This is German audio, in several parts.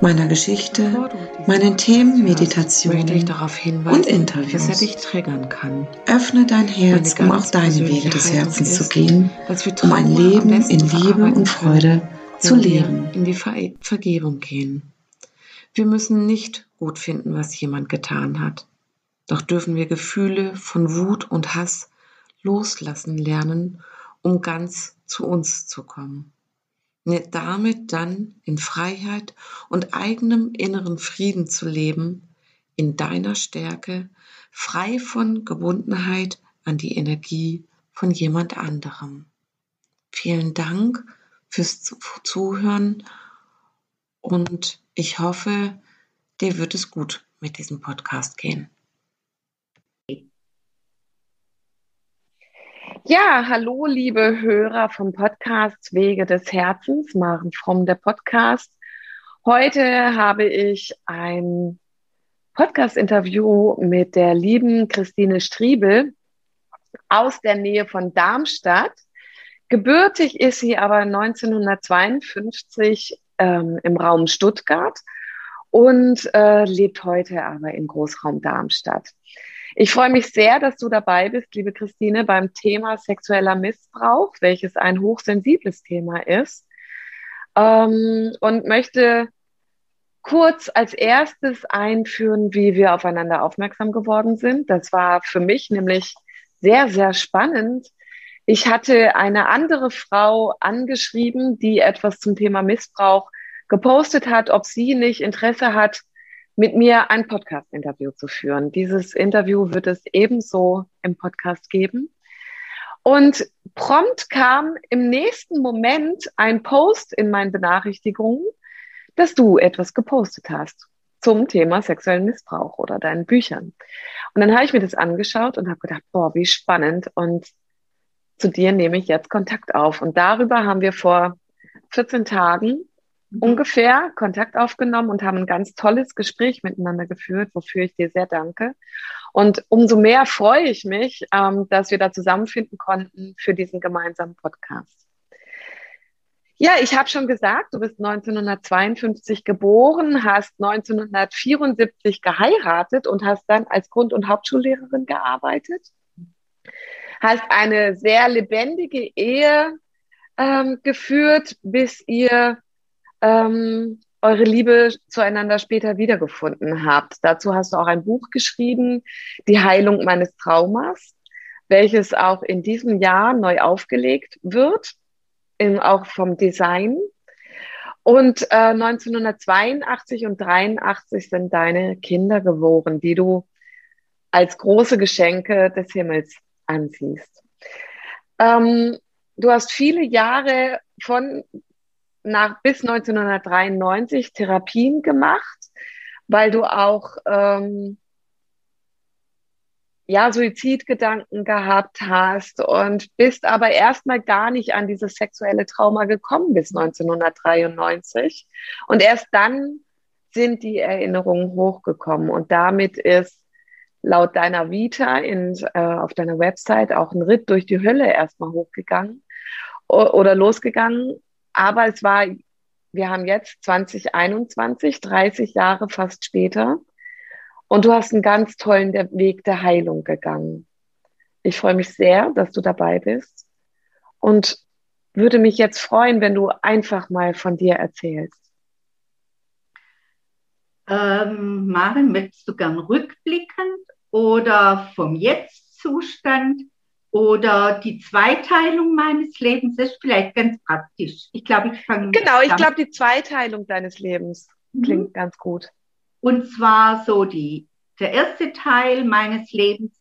meiner Geschichte, meinen Themen, Meditationen und Interviews. dass er dich triggern kann. Öffne dein Herz, um auch deine Wege des Herzens zu gehen, um ein Leben in Liebe und Freude zu leben. In die Ver Vergebung gehen. Wir müssen nicht gut finden, was jemand getan hat. Doch dürfen wir Gefühle von Wut und Hass loslassen lernen, um ganz zu uns zu kommen damit dann in Freiheit und eigenem inneren Frieden zu leben, in deiner Stärke, frei von Gebundenheit an die Energie von jemand anderem. Vielen Dank fürs Zuhören und ich hoffe, dir wird es gut mit diesem Podcast gehen. Ja, hallo, liebe Hörer vom Podcast Wege des Herzens, Maren Fromm, der Podcast. Heute habe ich ein Podcast-Interview mit der lieben Christine Striebel aus der Nähe von Darmstadt. Gebürtig ist sie aber 1952 ähm, im Raum Stuttgart und äh, lebt heute aber im Großraum Darmstadt. Ich freue mich sehr, dass du dabei bist, liebe Christine, beim Thema sexueller Missbrauch, welches ein hochsensibles Thema ist. Ähm, und möchte kurz als erstes einführen, wie wir aufeinander aufmerksam geworden sind. Das war für mich nämlich sehr, sehr spannend. Ich hatte eine andere Frau angeschrieben, die etwas zum Thema Missbrauch gepostet hat, ob sie nicht Interesse hat, mit mir ein Podcast-Interview zu führen. Dieses Interview wird es ebenso im Podcast geben. Und prompt kam im nächsten Moment ein Post in meinen Benachrichtigungen, dass du etwas gepostet hast zum Thema sexuellen Missbrauch oder deinen Büchern. Und dann habe ich mir das angeschaut und habe gedacht, boah, wie spannend. Und zu dir nehme ich jetzt Kontakt auf. Und darüber haben wir vor 14 Tagen Mhm. ungefähr Kontakt aufgenommen und haben ein ganz tolles Gespräch miteinander geführt, wofür ich dir sehr danke. Und umso mehr freue ich mich, ähm, dass wir da zusammenfinden konnten für diesen gemeinsamen Podcast. Ja, ich habe schon gesagt, du bist 1952 geboren, hast 1974 geheiratet und hast dann als Grund- und Hauptschullehrerin gearbeitet. Hast eine sehr lebendige Ehe ähm, geführt, bis ihr ähm, eure Liebe zueinander später wiedergefunden habt. Dazu hast du auch ein Buch geschrieben, Die Heilung meines Traumas, welches auch in diesem Jahr neu aufgelegt wird, in, auch vom Design. Und äh, 1982 und 83 sind deine Kinder geboren, die du als große Geschenke des Himmels ansiehst. Ähm, du hast viele Jahre von nach bis 1993 Therapien gemacht, weil du auch ähm, ja Suizidgedanken gehabt hast und bist aber erstmal gar nicht an dieses sexuelle Trauma gekommen bis 1993 und erst dann sind die Erinnerungen hochgekommen. Und damit ist laut deiner Vita in, äh, auf deiner Website auch ein Ritt durch die Hölle erstmal hochgegangen oder losgegangen aber es war, wir haben jetzt 2021, 30 Jahre fast später. Und du hast einen ganz tollen Weg der Heilung gegangen. Ich freue mich sehr, dass du dabei bist und würde mich jetzt freuen, wenn du einfach mal von dir erzählst. Ähm, Maren, möchtest du gern rückblickend oder vom Jetzt-Zustand oder die Zweiteilung meines Lebens ist vielleicht ganz praktisch. Ich glaube, ich fange. Genau, ich glaube, die Zweiteilung deines Lebens mhm. klingt ganz gut. Und zwar so die, der erste Teil meines Lebens,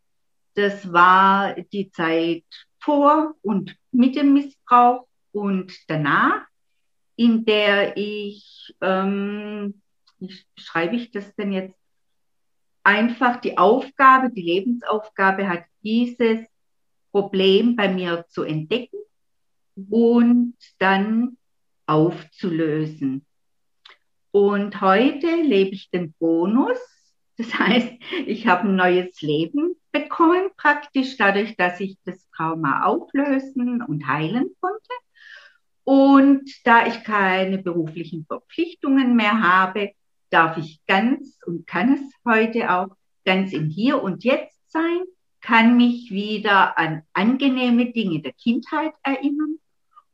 das war die Zeit vor und mit dem Missbrauch und danach, in der ich ähm, wie schreibe ich das denn jetzt? Einfach die Aufgabe, die Lebensaufgabe hat, dieses Problem bei mir zu entdecken und dann aufzulösen. Und heute lebe ich den Bonus. Das heißt, ich habe ein neues Leben bekommen, praktisch dadurch, dass ich das Trauma auflösen und heilen konnte. Und da ich keine beruflichen Verpflichtungen mehr habe, darf ich ganz und kann es heute auch ganz im Hier und Jetzt sein, kann mich wieder an angenehme Dinge der Kindheit erinnern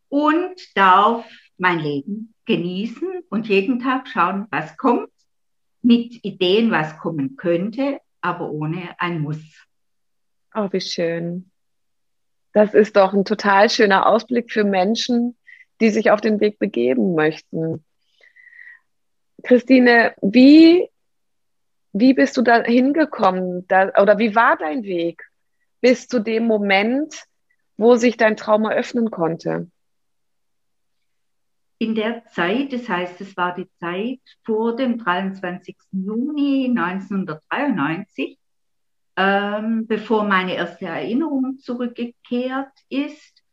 und darf mein Leben genießen und jeden Tag schauen, was kommt, mit Ideen, was kommen könnte, aber ohne ein Muss. Oh, wie schön. Das ist doch ein total schöner Ausblick für Menschen, die sich auf den Weg begeben möchten. Christine, wie, wie bist du da hingekommen? Da, oder wie war dein Weg bis zu dem Moment, wo sich dein Traum eröffnen konnte? In der Zeit, das heißt, es war die Zeit vor dem 23. Juni 1993, ähm, bevor meine erste Erinnerung zurückgekehrt ist,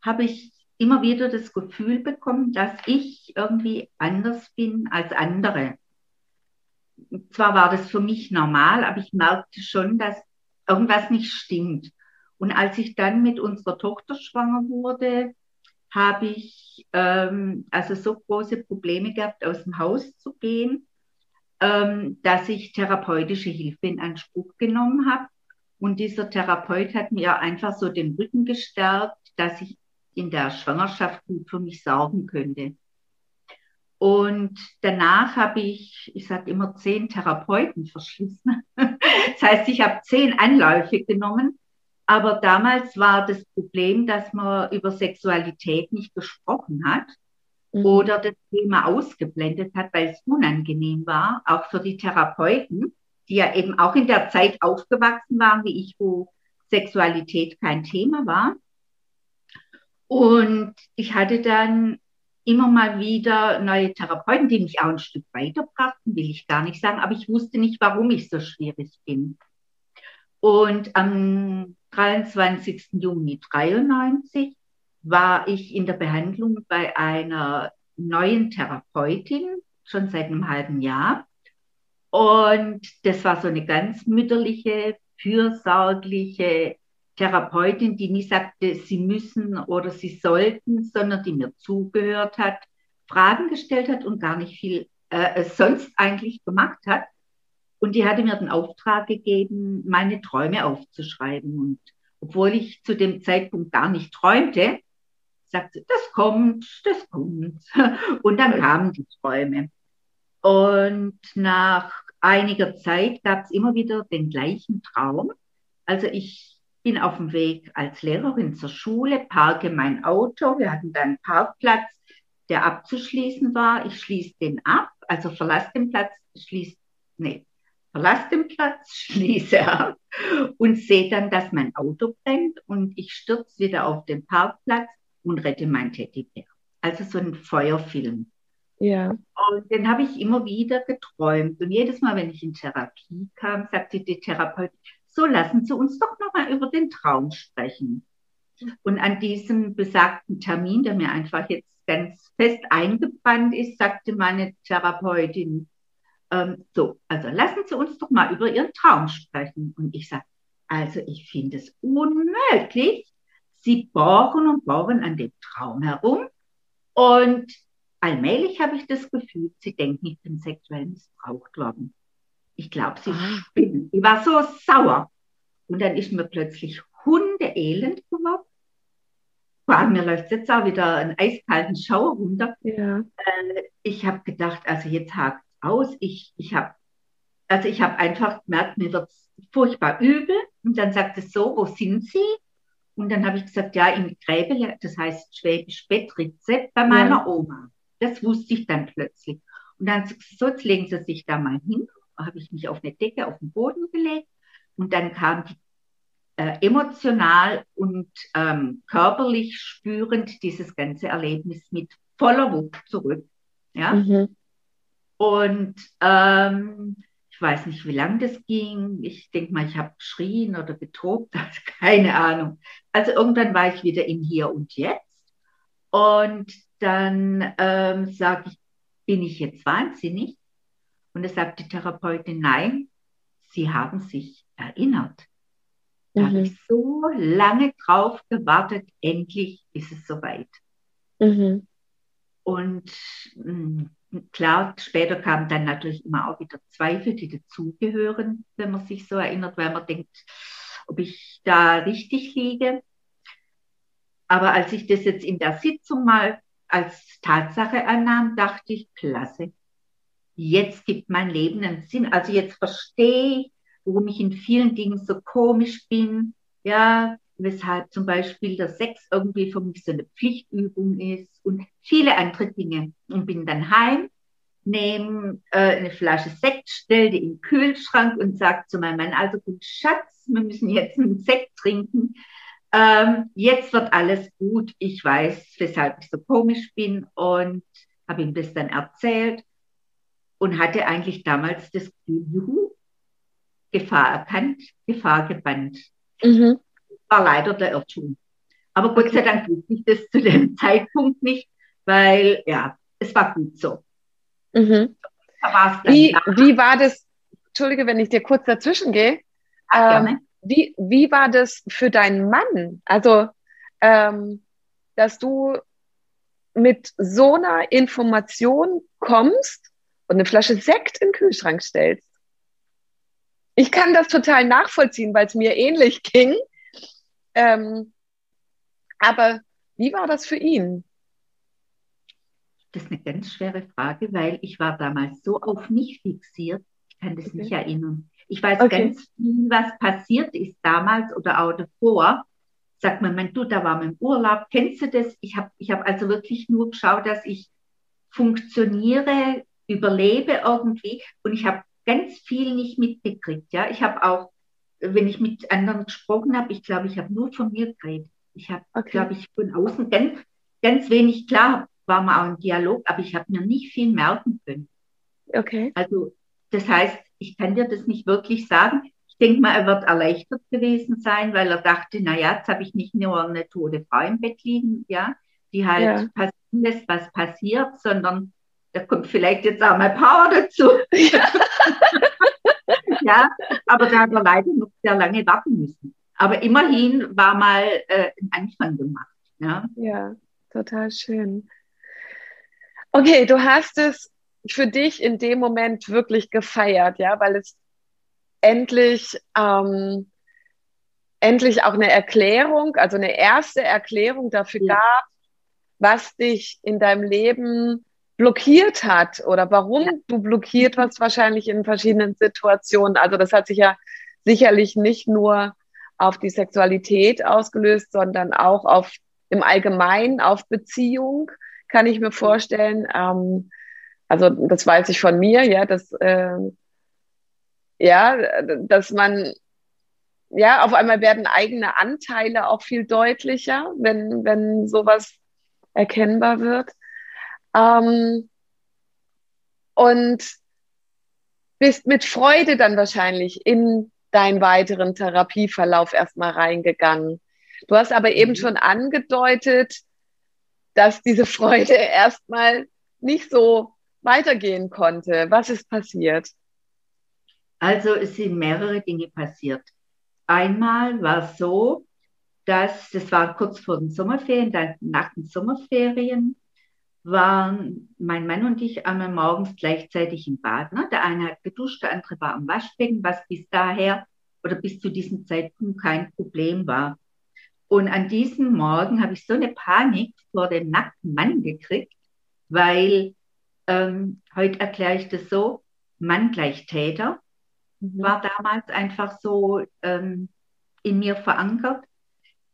habe ich immer wieder das Gefühl bekommen, dass ich irgendwie anders bin als andere. Zwar war das für mich normal, aber ich merkte schon, dass irgendwas nicht stimmt. Und als ich dann mit unserer Tochter schwanger wurde, habe ich ähm, also so große Probleme gehabt, aus dem Haus zu gehen, ähm, dass ich therapeutische Hilfe in Anspruch genommen habe. Und dieser Therapeut hat mir einfach so den Rücken gestärkt, dass ich in der Schwangerschaft gut für mich sorgen könnte. Und danach habe ich, ich sage immer, zehn Therapeuten verschlissen. das heißt, ich habe zehn Anläufe genommen. Aber damals war das Problem, dass man über Sexualität nicht gesprochen hat mhm. oder das Thema ausgeblendet hat, weil es unangenehm war, auch für die Therapeuten, die ja eben auch in der Zeit aufgewachsen waren, wie ich, wo Sexualität kein Thema war. Und ich hatte dann immer mal wieder neue Therapeuten, die mich auch ein Stück weiterbrachten, will ich gar nicht sagen, aber ich wusste nicht, warum ich so schwierig bin. Und am 23. Juni 93 war ich in der Behandlung bei einer neuen Therapeutin, schon seit einem halben Jahr. Und das war so eine ganz mütterliche, fürsorgliche, Therapeutin, die nie sagte, sie müssen oder sie sollten, sondern die mir zugehört hat, Fragen gestellt hat und gar nicht viel äh, sonst eigentlich gemacht hat. Und die hatte mir den Auftrag gegeben, meine Träume aufzuschreiben. Und obwohl ich zu dem Zeitpunkt gar nicht träumte, sagte, das kommt, das kommt. Und dann kamen die Träume. Und nach einiger Zeit gab es immer wieder den gleichen Traum. Also ich bin auf dem Weg als Lehrerin zur Schule, parke mein Auto. Wir hatten dann einen Parkplatz, der abzuschließen war. Ich schließe den ab, also verlasse den Platz, schließe, nee, verlasse den Platz, schließe ab und sehe dann, dass mein Auto brennt und ich stürze wieder auf den Parkplatz und rette mein Teddybär. Also so ein Feuerfilm. Ja. Und den habe ich immer wieder geträumt. Und jedes Mal, wenn ich in Therapie kam, sagte die Therapeutin, so lassen Sie uns doch nochmal über den Traum sprechen. Und an diesem besagten Termin, der mir einfach jetzt ganz fest eingebrannt ist, sagte meine Therapeutin, ähm, so, also lassen Sie uns doch mal über Ihren Traum sprechen. Und ich sage, also ich finde es unmöglich. Sie bohren und bohren an dem Traum herum. Und allmählich habe ich das Gefühl, Sie denken, ich bin sexuell missbraucht worden. Ich glaube, sie ah. spinnen. Ich war so sauer. Und dann ist mir plötzlich hundeelend geworden. Boah, mir läuft jetzt auch wieder einen eiskalten Schauer runter. Ja. Äh, ich habe gedacht, also jetzt hakt aus. Ich, ich habe also ich habe einfach gemerkt, mir wird furchtbar übel. Und dann sagt es so, wo sind Sie? Und dann habe ich gesagt, ja, im Gräbele, das heißt Schwäbisch Bettritze, bei meiner ja. Oma. Das wusste ich dann plötzlich. Und dann so, jetzt legen Sie sich da mal hin habe ich mich auf eine Decke auf den Boden gelegt und dann kam die, äh, emotional und ähm, körperlich spürend dieses ganze Erlebnis mit voller Wucht zurück. Ja? Mhm. Und ähm, ich weiß nicht, wie lange das ging. Ich denke mal, ich habe geschrien oder getobt, keine Ahnung. Also irgendwann war ich wieder im Hier und Jetzt. Und dann ähm, sage ich, bin ich jetzt wahnsinnig? Und da sagt die Therapeutin, nein, Sie haben sich erinnert. Da mhm. habe ich so lange drauf gewartet, endlich ist es soweit. Mhm. Und mh, hm, klar, später kamen dann natürlich immer auch wieder Zweifel, die dazugehören, wenn man sich so erinnert, weil man denkt, ob ich da richtig liege. Aber als ich das jetzt in der Sitzung mal als Tatsache annahm, dachte ich, klasse, jetzt gibt mein Leben einen Sinn. Also jetzt verstehe ich, warum ich in vielen Dingen so komisch bin. Ja, weshalb zum Beispiel der Sex irgendwie für mich so eine Pflichtübung ist und viele andere Dinge. Und bin dann heim, nehme äh, eine Flasche Sekt, stelle die den Kühlschrank und sage zu meinem Mann, also gut, Schatz, wir müssen jetzt einen Sekt trinken. Ähm, jetzt wird alles gut. Ich weiß, weshalb ich so komisch bin und habe ihm das dann erzählt und hatte eigentlich damals das Gefühl, juhu, Gefahr erkannt, Gefahr gebannt. Mhm. War leider der Irrtum. Aber Gott sei Dank wusste ich das zu dem Zeitpunkt nicht, weil ja, es war gut so. Mhm. Wie, wie war das, Entschuldige, wenn ich dir kurz dazwischen gehe, ähm, wie, wie war das für deinen Mann? Also, ähm, dass du mit so einer Information kommst und eine Flasche Sekt in den Kühlschrank stellst. Ich kann das total nachvollziehen, weil es mir ähnlich ging. Ähm, aber wie war das für ihn? Das ist eine ganz schwere Frage, weil ich war damals so auf mich fixiert, ich kann das okay. nicht erinnern. Ich weiß okay. ganz viel, was passiert ist damals oder auch davor. Sagt man, mein du, da war mein Urlaub, kennst du das? Ich habe ich hab also wirklich nur geschaut, dass ich funktioniere, überlebe irgendwie und ich habe ganz viel nicht mitgekriegt. Ja, ich habe auch, wenn ich mit anderen gesprochen habe, ich glaube, ich habe nur von mir geredet. Ich habe, okay. glaube ich, von außen ganz, ganz wenig klar war mal auch ein Dialog, aber ich habe mir nicht viel merken können. Okay. Also das heißt, ich kann dir das nicht wirklich sagen. Ich denke mal, er wird erleichtert gewesen sein, weil er dachte, na ja, jetzt habe ich nicht nur eine tote Frau im Bett liegen, ja, die halt ja. passieren lässt, was passiert, sondern da kommt vielleicht jetzt auch mal Power dazu. Ja. ja, aber da hat er leider noch sehr lange warten müssen. Aber immerhin war mal äh, ein Anfang gemacht. Ja? ja, total schön. Okay, du hast es für dich in dem Moment wirklich gefeiert, ja, weil es endlich, ähm, endlich auch eine Erklärung, also eine erste Erklärung dafür ja. gab, was dich in deinem Leben blockiert hat oder warum ja. du blockiert warst, wahrscheinlich in verschiedenen Situationen. Also das hat sich ja sicherlich nicht nur auf die Sexualität ausgelöst, sondern auch auf im Allgemeinen auf Beziehung, kann ich mir vorstellen. Ähm, also das weiß ich von mir, ja, dass äh, ja, dass man ja, auf einmal werden eigene Anteile auch viel deutlicher, wenn, wenn sowas erkennbar wird. Ähm, und bist mit Freude dann wahrscheinlich in deinen weiteren Therapieverlauf erstmal reingegangen. Du hast aber eben mhm. schon angedeutet, dass diese Freude erstmal nicht so weitergehen konnte. Was ist passiert? Also es sind mehrere Dinge passiert. Einmal war es so, dass, das war kurz vor den Sommerferien, dann nach den Sommerferien, waren mein Mann und ich einmal morgens gleichzeitig im Bad. Ne? Der eine hat geduscht, der andere war am Waschbecken, was bis daher oder bis zu diesem Zeitpunkt kein Problem war. Und an diesem Morgen habe ich so eine Panik vor dem nackten Mann gekriegt, weil ähm, heute erkläre ich das so, Mann gleich Täter mhm. war damals einfach so ähm, in mir verankert,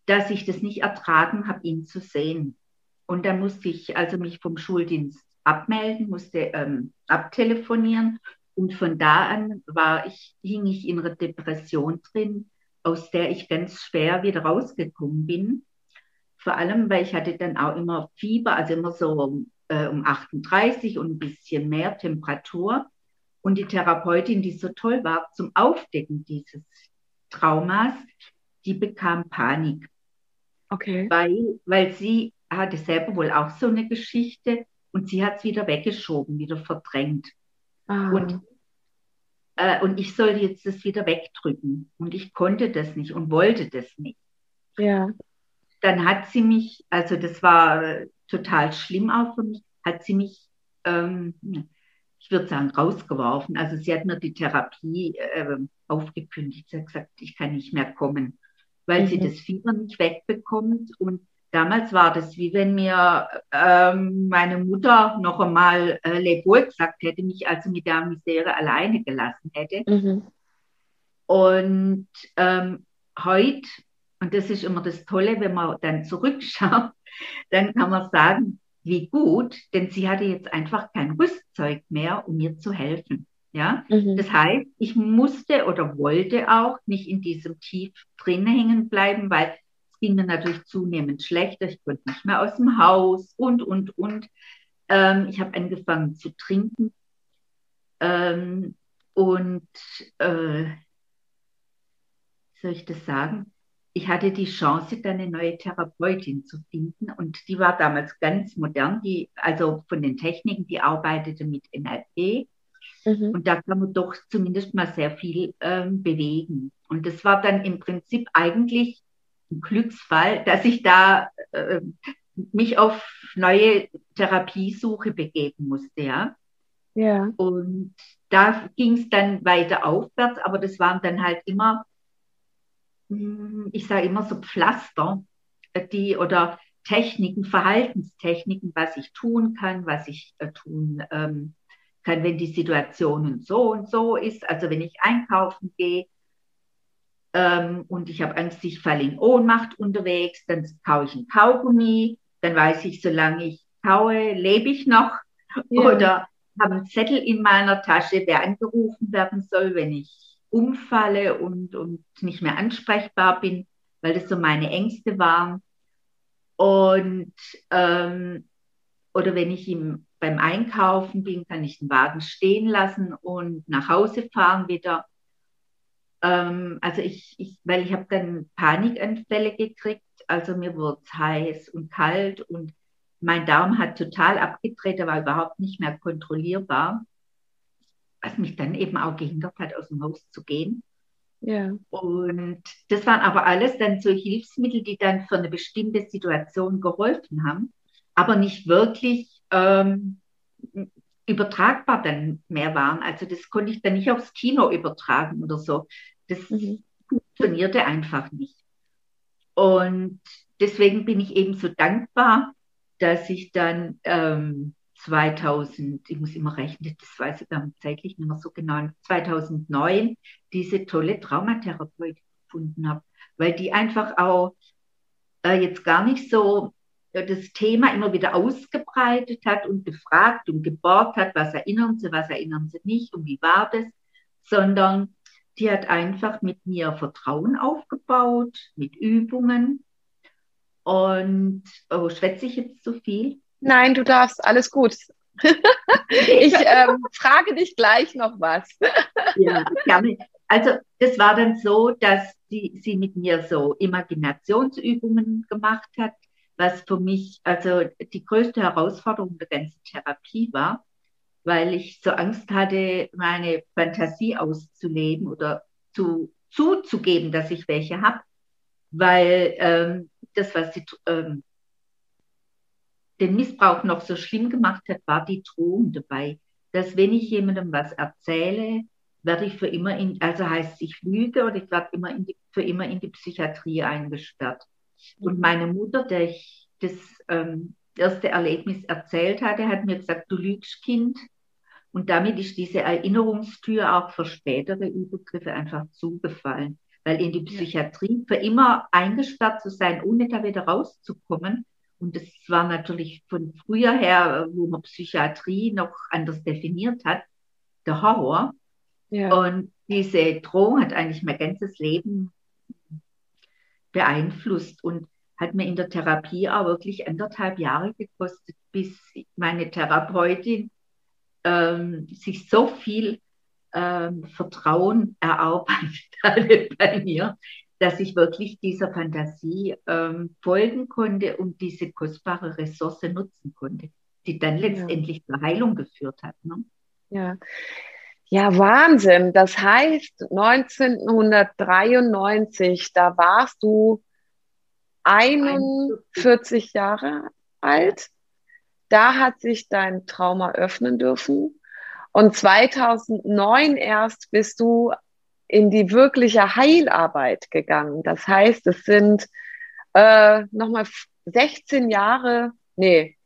dass ich das nicht ertragen habe, ihn zu sehen. Und dann musste ich also mich vom Schuldienst abmelden, musste ähm, abtelefonieren. Und von da an war ich, hing ich in einer Depression drin, aus der ich ganz schwer wieder rausgekommen bin. Vor allem, weil ich hatte dann auch immer Fieber, also immer so äh, um 38 und ein bisschen mehr Temperatur. Und die Therapeutin, die so toll war zum Aufdecken dieses Traumas, die bekam Panik. Okay. Weil, weil sie hatte selber wohl auch so eine Geschichte und sie hat es wieder weggeschoben, wieder verdrängt. Ah. Und, äh, und ich soll jetzt das wieder wegdrücken. Und ich konnte das nicht und wollte das nicht. Ja. Dann hat sie mich, also das war total schlimm auch für mich, hat sie mich, ähm, ich würde sagen, rausgeworfen. Also sie hat mir die Therapie äh, aufgekündigt. Sie hat gesagt, ich kann nicht mehr kommen, weil mhm. sie das Fieber nicht wegbekommt. Und damals war das wie wenn mir ähm, meine Mutter noch einmal äh, Lebwohl gesagt hätte, mich also mit der Misere alleine gelassen hätte. Mhm. Und ähm, heute, und das ist immer das Tolle, wenn man dann zurückschaut, dann kann man sagen, wie gut, denn sie hatte jetzt einfach kein Rüstzeug mehr, um mir zu helfen. Ja, mhm. das heißt, ich musste oder wollte auch nicht in diesem Tief drin hängen bleiben, weil es ging mir natürlich zunehmend schlechter. Ich konnte nicht mehr aus dem Haus und, und, und. Ähm, ich habe angefangen zu trinken. Ähm, und äh, soll ich das sagen? ich hatte die Chance, dann eine neue Therapeutin zu finden und die war damals ganz modern, die, also von den Techniken, die arbeitete mit NLP mhm. und da kann man doch zumindest mal sehr viel ähm, bewegen. Und das war dann im Prinzip eigentlich Glücksfall, dass ich da äh, mich auf neue Therapiesuche begeben musste, ja. Ja. Und da ging es dann weiter aufwärts, aber das waren dann halt immer hm, ich sage immer so Pflaster, äh, die oder Techniken, Verhaltenstechniken, was ich tun kann, was ich äh, tun ähm, kann, wenn die Situation so und so ist. Also wenn ich einkaufen gehe ähm, und ich habe Angst, ich falle in Ohnmacht unterwegs, dann kaue ich ein Kaugummi, dann weiß ich, solange ich kaue, lebe ich noch. Ja. Oder habe einen Zettel in meiner Tasche, der angerufen werden soll, wenn ich umfalle und, und nicht mehr ansprechbar bin, weil das so meine Ängste waren. Und ähm, oder wenn ich ihm beim Einkaufen bin, kann ich den Wagen stehen lassen und nach Hause fahren wieder. Ähm, also ich, ich, weil ich habe dann Panikanfälle gekriegt, also mir wurde es heiß und kalt und mein Darm hat total abgedreht, er war überhaupt nicht mehr kontrollierbar was mich dann eben auch gehindert hat, aus dem Haus zu gehen. Ja. Und das waren aber alles dann so Hilfsmittel, die dann für eine bestimmte Situation geholfen haben, aber nicht wirklich ähm, übertragbar dann mehr waren. Also das konnte ich dann nicht aufs Kino übertragen oder so. Das mhm. funktionierte einfach nicht. Und deswegen bin ich eben so dankbar, dass ich dann ähm, 2000, ich muss immer rechnen, das weiß ich dann zeitlich nicht mehr so genau, 2009 diese tolle Traumatherapeutin gefunden habe, weil die einfach auch äh, jetzt gar nicht so das Thema immer wieder ausgebreitet hat und gefragt und gebohrt hat, was erinnern Sie, was erinnern Sie nicht und wie war das, sondern die hat einfach mit mir Vertrauen aufgebaut, mit Übungen. Und oh, schwätze ich jetzt zu viel? Nein, du darfst, alles gut. ich ähm, frage dich gleich noch was. ja, gerne. Also das war dann so, dass die, sie mit mir so Imaginationsübungen gemacht hat, was für mich also die größte Herausforderung der ganzen Therapie war, weil ich so Angst hatte, meine Fantasie auszuleben oder zu, zuzugeben, dass ich welche habe, weil ähm, das, was sie ähm, den Missbrauch noch so schlimm gemacht hat, war die Drohung dabei, dass wenn ich jemandem was erzähle, werde ich für immer in, also heißt ich lüge oder ich werde immer in die, für immer in die Psychiatrie eingesperrt. Und meine Mutter, der ich das ähm, erste Erlebnis erzählt hatte, hat mir gesagt, du lügst, Kind. Und damit ist diese Erinnerungstür auch für spätere Übergriffe einfach zugefallen. Weil in die Psychiatrie für immer eingesperrt zu sein, ohne da wieder rauszukommen, und das war natürlich von früher her, wo man Psychiatrie noch anders definiert hat, der Horror. Ja. Und diese Drohung hat eigentlich mein ganzes Leben beeinflusst. Und hat mir in der Therapie auch wirklich anderthalb Jahre gekostet, bis meine Therapeutin ähm, sich so viel ähm, Vertrauen erarbeitet hatte bei mir, dass ich wirklich dieser Fantasie ähm, folgen konnte und diese kostbare Ressource nutzen konnte, die dann letztendlich ja. zur Heilung geführt hat. Ne? Ja. Ja, Wahnsinn. Das heißt, 1993, da warst du 41 Jahre alt. Da hat sich dein Trauma öffnen dürfen. Und 2009 erst bist du in die wirkliche Heilarbeit gegangen. Das heißt, es sind äh, nochmal 16 Jahre, nee,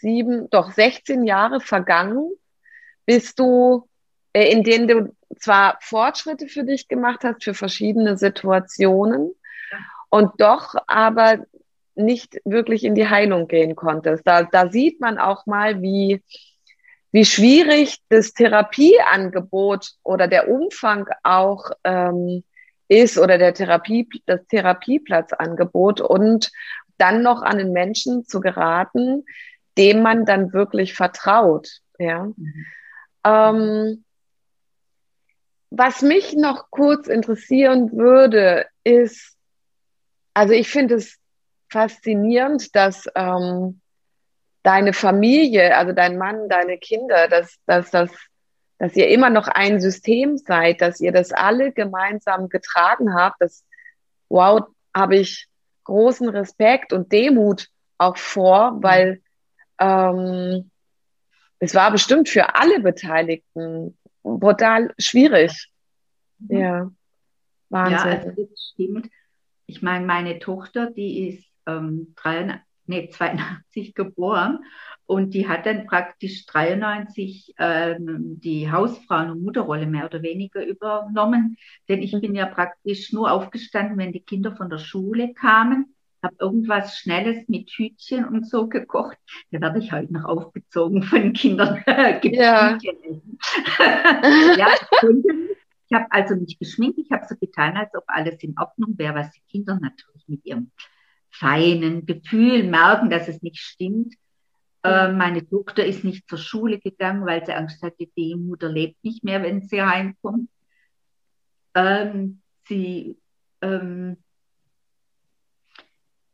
sieben, doch 16 Jahre vergangen, bis du, in denen du zwar Fortschritte für dich gemacht hast, für verschiedene Situationen, und doch aber nicht wirklich in die Heilung gehen konntest. Da, da sieht man auch mal, wie, wie schwierig das Therapieangebot oder der Umfang auch ähm, ist oder der Therapie, das Therapieplatzangebot und dann noch an den Menschen zu geraten, dem man dann wirklich vertraut. Ja. Mhm. Ähm, was mich noch kurz interessieren würde, ist, also ich finde es faszinierend, dass ähm, deine Familie, also dein Mann, deine Kinder, dass, dass, dass, dass ihr immer noch ein System seid, dass ihr das alle gemeinsam getragen habt. Das, wow, habe ich großen Respekt und Demut auch vor, weil ähm, es war bestimmt für alle Beteiligten brutal schwierig. Mhm. Ja, Wahnsinn. Ja, also das stimmt. Ich meine, meine Tochter, die ist ähm, 83, nee, 82 geboren und die hat dann praktisch 93 ähm, die Hausfrauen- und Mutterrolle mehr oder weniger übernommen. Denn ich bin ja praktisch nur aufgestanden, wenn die Kinder von der Schule kamen, habe irgendwas Schnelles mit Hütchen und so gekocht. Da werde ich halt noch aufgezogen von Kindern. ja. ja, ich habe also nicht geschminkt, ich habe so getan, als ob alles in Ordnung wäre, was die Kinder natürlich mit ihrem feinen Gefühl merken, dass es nicht stimmt. Äh, meine Tochter ist nicht zur Schule gegangen, weil sie Angst hatte, die Mutter lebt nicht mehr, wenn sie heimkommt. Ähm, sie, ähm,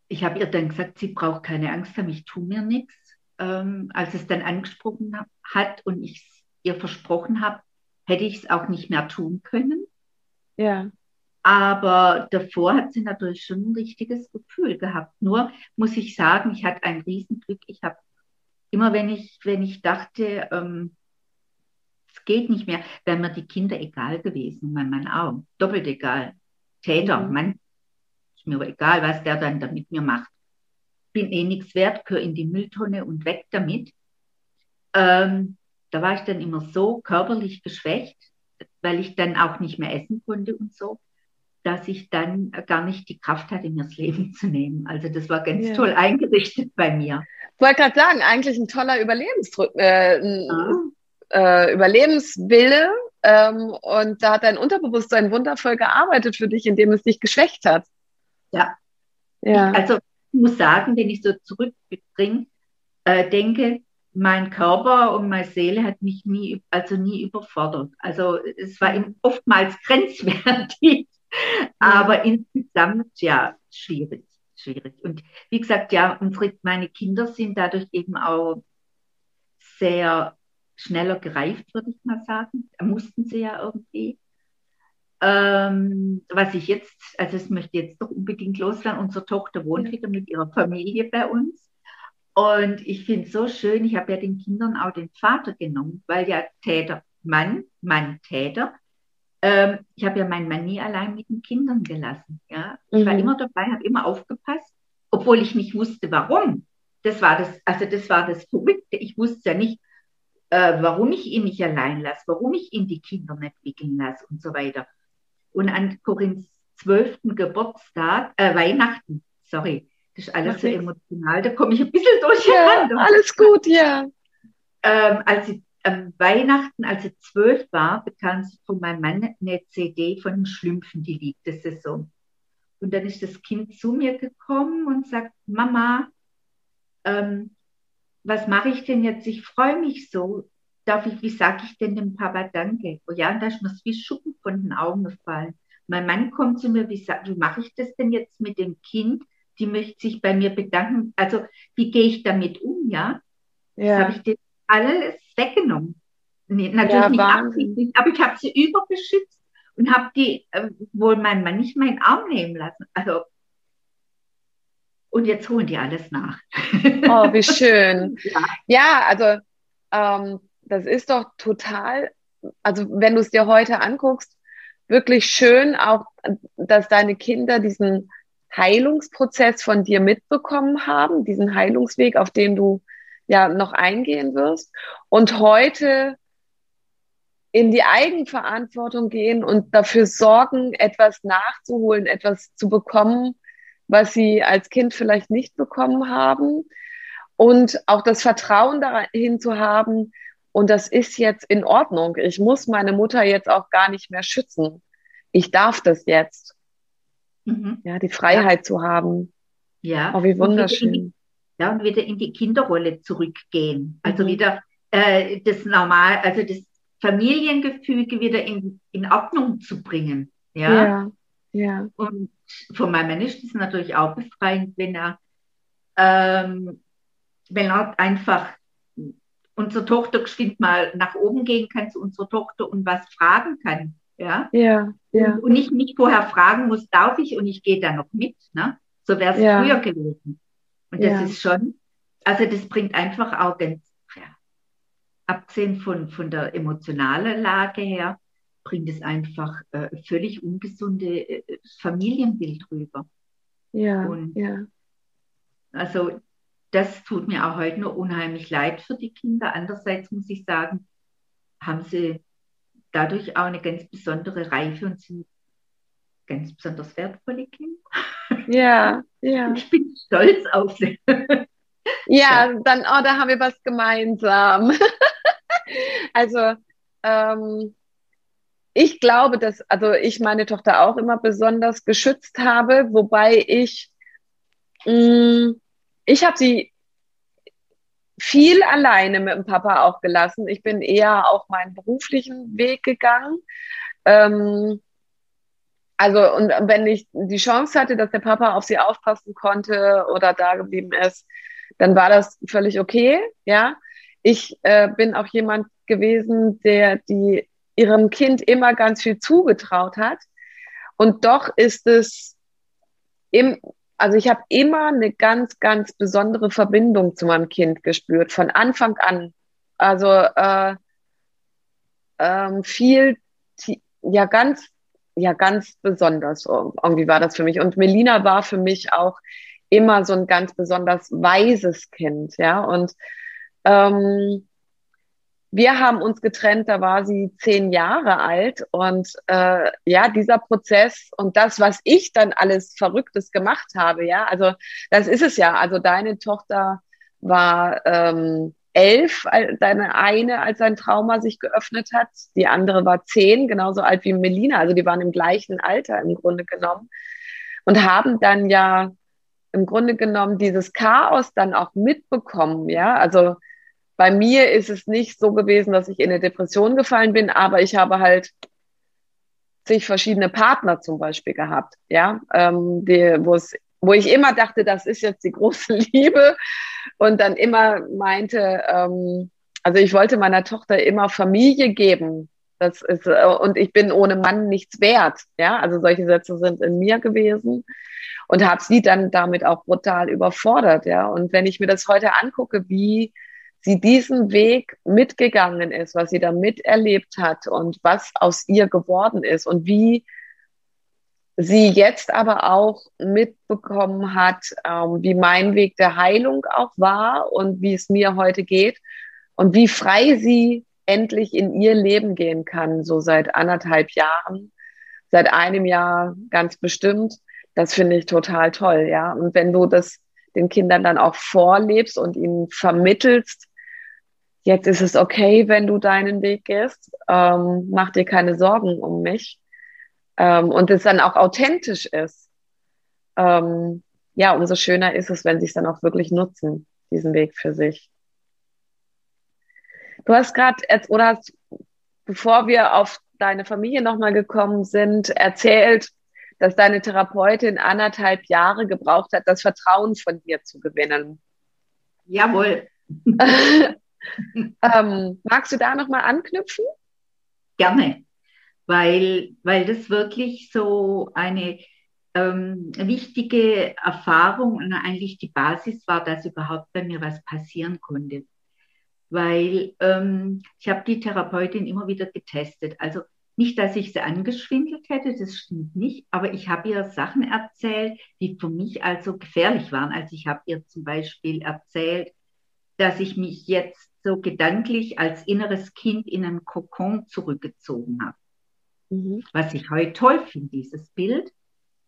ich habe ihr dann gesagt, sie braucht keine Angst haben, ich tue mir nichts. Ähm, als es dann angesprochen hat und ich ihr versprochen habe, hätte ich es auch nicht mehr tun können. Ja. Aber davor hat sie natürlich schon ein richtiges Gefühl gehabt. Nur muss ich sagen, ich hatte ein Riesenglück. Ich habe immer, wenn ich, wenn ich dachte, ähm, es geht nicht mehr, wären mir die Kinder egal gewesen, mein Mann auch. Doppelt egal. Täter, mhm. Mann, ist mir egal, was der dann da mit mir macht. Bin eh nichts wert, gehöre in die Mülltonne und weg damit. Ähm, da war ich dann immer so körperlich geschwächt, weil ich dann auch nicht mehr essen konnte und so, dass ich dann gar nicht die Kraft hatte, mir das Leben zu nehmen. Also das war ganz ja. toll eingerichtet bei mir. Ich wollte gerade sagen, eigentlich ein toller Überlebensdruck, äh, ah. äh, Überlebenswille. Ähm, und da hat dein Unterbewusstsein wundervoll gearbeitet für dich, indem es dich geschwächt hat. Ja. ja. Ich, also ich muss sagen, wenn ich so zurückbringe, äh, denke, mein Körper und meine Seele hat mich nie, also nie überfordert. Also es war oftmals grenzwertig, aber insgesamt ja schwierig, schwierig. Und wie gesagt, ja, unsere, meine Kinder sind dadurch eben auch sehr schneller gereift, würde ich mal sagen. Da mussten sie ja irgendwie. Ähm, was ich jetzt, also es möchte jetzt doch unbedingt loswerden, unsere Tochter wohnt wieder mit ihrer Familie bei uns. Und ich finde es so schön, ich habe ja den Kindern auch den Vater genommen, weil ja Täter, Mann, Mann, Täter. Ähm, ich habe ja meinen Mann nie allein mit den Kindern gelassen. Ja? Ich mhm. war immer dabei, habe immer aufgepasst, obwohl ich nicht wusste, warum. Das war das, also das war das Verrückte. Ich wusste ja nicht, äh, warum ich ihn nicht allein lasse, warum ich ihn die Kinder nicht wickeln lasse und so weiter. Und an Corinns zwölften Geburtstag, äh, Weihnachten, sorry, das ist alles so emotional, da komme ich ein bisschen durcheinander. Ja, alles gut, ja. Ähm, als sie am Weihnachten, als sie zwölf war, bekam sie von meinem Mann eine CD von den Schlümpfen, die liebte Saison. Und dann ist das Kind zu mir gekommen und sagt, Mama, ähm, was mache ich denn jetzt? Ich freue mich so. Darf ich, wie sage ich denn dem Papa Danke? Oh ja, und da ist mir wie Schuppen von den Augen gefallen. Mein Mann kommt zu mir, wie, wie mache ich das denn jetzt mit dem Kind? Die möchte sich bei mir bedanken. Also, wie gehe ich damit um, ja? ja. habe ich dir alles weggenommen. Nee, natürlich ja, nicht absichtlich, aber ich habe sie überbeschützt und habe die äh, wohl mein Mann nicht meinen Arm nehmen lassen. Also und jetzt holen die alles nach. Oh, wie schön. ja. ja, also ähm, das ist doch total, also wenn du es dir heute anguckst, wirklich schön auch, dass deine Kinder diesen Heilungsprozess von dir mitbekommen haben, diesen Heilungsweg, auf den du ja noch eingehen wirst und heute in die Eigenverantwortung gehen und dafür sorgen, etwas nachzuholen, etwas zu bekommen, was sie als Kind vielleicht nicht bekommen haben. Und auch das Vertrauen dahin zu haben, und das ist jetzt in Ordnung. Ich muss meine Mutter jetzt auch gar nicht mehr schützen. Ich darf das jetzt. Mhm. Ja, die Freiheit ja. zu haben. Ja. Oh, wie wunderschön. Und ja, und wieder in die Kinderrolle zurückgehen. Also mhm. wieder äh, das normal, also das Familiengefüge wieder in, in Ordnung zu bringen. Ja? ja, ja. Und von meinem Mann ist das natürlich auch befreiend, wenn er, ähm, wenn er einfach unsere Tochter bestimmt mal nach oben gehen kann zu unserer Tochter und was fragen kann. Ja, ja. ja. Und, ich mich vorher fragen muss, darf ich und ich gehe da noch mit. Ne? So wäre es ja. früher gewesen. Und das ja. ist schon, also das bringt einfach auch ganz, ja, abgesehen von, von der emotionalen Lage her, bringt es einfach äh, völlig ungesunde äh, Familienbild rüber. Ja, und ja. Also das tut mir auch heute noch unheimlich leid für die Kinder. Andererseits muss ich sagen, haben sie dadurch auch eine ganz besondere Reife und sind ganz besonders wertvolle Kinder. Ja, ja. Ich bin stolz auf sie. Ja, dann, oh, da haben wir was gemeinsam. also, ähm, ich glaube, dass, also ich meine Tochter auch immer besonders geschützt habe, wobei ich mh, mm, ich habe sie viel alleine mit dem Papa auch gelassen. Ich bin eher auch meinen beruflichen Weg gegangen. Ähm, also, und wenn ich die Chance hatte, dass der Papa auf sie aufpassen konnte oder da geblieben ist, dann war das völlig okay, ja. Ich äh, bin auch jemand gewesen, der die ihrem Kind immer ganz viel zugetraut hat. Und doch ist es im, also ich habe immer eine ganz, ganz besondere Verbindung zu meinem Kind gespürt, von Anfang an. Also äh, ähm, viel, ja ganz, ja ganz besonders irgendwie war das für mich. Und Melina war für mich auch immer so ein ganz besonders weises Kind, ja. Und ähm, wir haben uns getrennt, da war sie zehn Jahre alt und äh, ja, dieser Prozess und das, was ich dann alles Verrücktes gemacht habe, ja, also das ist es ja. Also deine Tochter war ähm, elf, deine eine, als sein Trauma sich geöffnet hat, die andere war zehn, genauso alt wie Melina, also die waren im gleichen Alter im Grunde genommen und haben dann ja im Grunde genommen dieses Chaos dann auch mitbekommen, ja, also bei mir ist es nicht so gewesen, dass ich in eine Depression gefallen bin, aber ich habe halt zig verschiedene Partner zum Beispiel gehabt, ja, ähm, die, wo es, wo ich immer dachte, das ist jetzt die große Liebe und dann immer meinte, ähm, also ich wollte meiner Tochter immer Familie geben. Das ist, äh, und ich bin ohne Mann nichts wert, ja, also solche Sätze sind in mir gewesen und habe sie dann damit auch brutal überfordert, ja. Und wenn ich mir das heute angucke, wie sie diesen Weg mitgegangen ist, was sie da miterlebt hat und was aus ihr geworden ist und wie sie jetzt aber auch mitbekommen hat, ähm, wie mein Weg der Heilung auch war und wie es mir heute geht und wie frei sie endlich in ihr Leben gehen kann, so seit anderthalb Jahren, seit einem Jahr ganz bestimmt. Das finde ich total toll, ja. Und wenn du das den Kindern dann auch vorlebst und ihnen vermittelst, jetzt ist es okay, wenn du deinen Weg gehst, ähm, mach dir keine Sorgen um mich ähm, und es dann auch authentisch ist. ähm, ja, umso schöner ist es, wenn sie es dann auch wirklich nutzen, diesen Weg für sich. Du hast gerade, oder hast, bevor wir auf deine Familie nochmal gekommen sind, erzählt, dass deine Therapeutin anderthalb Jahre gebraucht hat, das Vertrauen von dir zu gewinnen. Jawohl. ähm, magst du da nochmal anknüpfen? Gerne, weil, weil das wirklich so eine ähm, wichtige Erfahrung und eigentlich die Basis war, dass überhaupt bei mir was passieren konnte. Weil ähm, ich habe die Therapeutin immer wieder getestet. Also nicht, dass ich sie angeschwindelt hätte, das stimmt nicht, aber ich habe ihr Sachen erzählt, die für mich also gefährlich waren. Also ich habe ihr zum Beispiel erzählt, dass ich mich jetzt so gedanklich als inneres Kind in einen Kokon zurückgezogen habe. Mhm. Was ich heute toll finde, dieses Bild.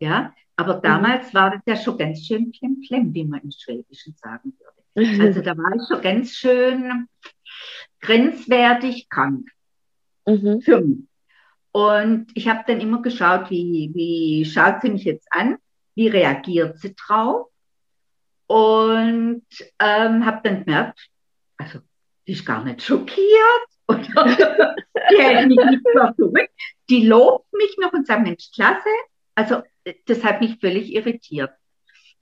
Ja, aber mhm. damals mhm. war das ja schon ganz schön flem, wie man im Schwäbischen sagen würde. Also da war ich schon ganz schön grenzwertig krank. Mhm. Für mich. Und ich habe dann immer geschaut, wie, wie schaut sie mich jetzt an, wie reagiert sie drauf. Und ähm, habe dann gemerkt, also die ist gar nicht schockiert oder die mich nicht mehr zurück. Die lobt mich noch und sagt, Mensch, klasse. Also das hat mich völlig irritiert.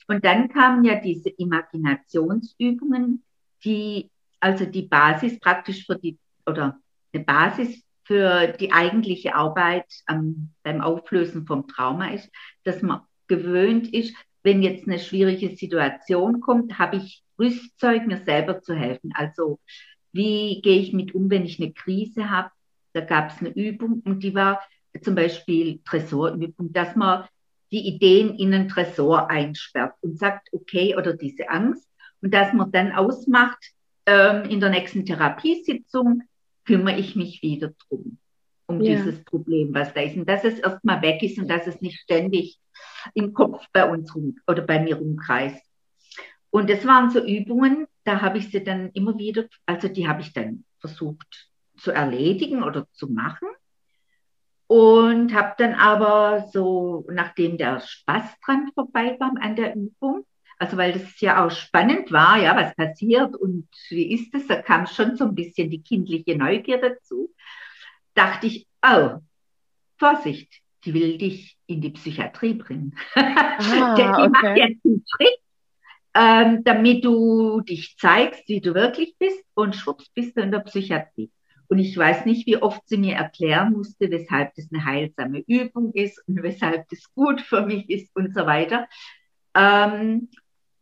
Und dann kamen ja diese Imaginationsübungen, die also die Basis praktisch für die, oder eine Basis für die eigentliche Arbeit ähm, beim Auflösen vom Trauma ist, dass man gewöhnt ist, wenn jetzt eine schwierige Situation kommt, habe ich Rüstzeug, mir selber zu helfen. Also wie gehe ich mit um, wenn ich eine Krise habe? Da gab es eine Übung und die war zum Beispiel Tresorübung, dass man die Ideen in einen Tresor einsperrt und sagt, okay, oder diese Angst, und dass man dann ausmacht, ähm, in der nächsten Therapiesitzung kümmere ich mich wieder drum, um ja. dieses Problem, was da ist. Und dass es erstmal weg ist und dass es nicht ständig im Kopf bei uns rum oder bei mir rumkreist. Und das waren so Übungen, da habe ich sie dann immer wieder, also die habe ich dann versucht zu erledigen oder zu machen. Und habe dann aber so, nachdem der Spaß dran vorbei war an der Übung, also weil das ja auch spannend war, ja, was passiert und wie ist es, da kam schon so ein bisschen die kindliche Neugier dazu, dachte ich, oh, Vorsicht, die will dich in die Psychiatrie bringen. Ah, die okay. macht jetzt einen Schritt, ähm, damit du dich zeigst, wie du wirklich bist und schwupps bist du in der Psychiatrie. Und ich weiß nicht, wie oft sie mir erklären musste, weshalb das eine heilsame Übung ist und weshalb das gut für mich ist und so weiter. Ähm,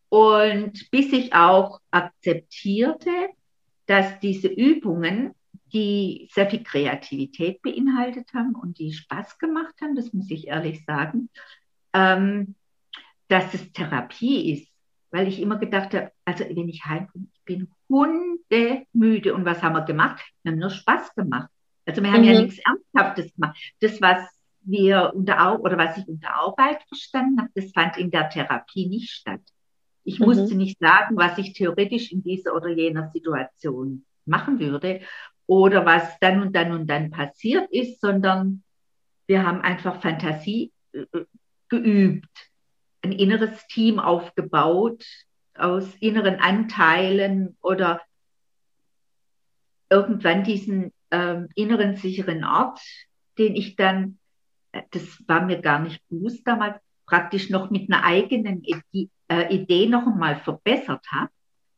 und bis ich auch akzeptierte, dass diese Übungen, die sehr viel Kreativität beinhaltet haben und die Spaß gemacht haben, das muss ich ehrlich sagen, ähm, dass es Therapie ist. Weil ich immer gedacht habe, also wenn ich heimkomme, ich bin hundemüde. Und was haben wir gemacht? Wir haben nur Spaß gemacht. Also wir haben mhm. ja nichts Ernsthaftes gemacht. Das, was wir unter oder was ich unter Arbeit verstanden habe, das fand in der Therapie nicht statt. Ich mhm. musste nicht sagen, was ich theoretisch in dieser oder jener Situation machen würde oder was dann und dann und dann passiert ist, sondern wir haben einfach Fantasie äh, geübt, ein inneres Team aufgebaut aus inneren Anteilen oder irgendwann diesen ähm, inneren sicheren Ort, den ich dann, äh, das war mir gar nicht bewusst damals, praktisch noch mit einer eigenen äh, Idee noch einmal verbessert habe,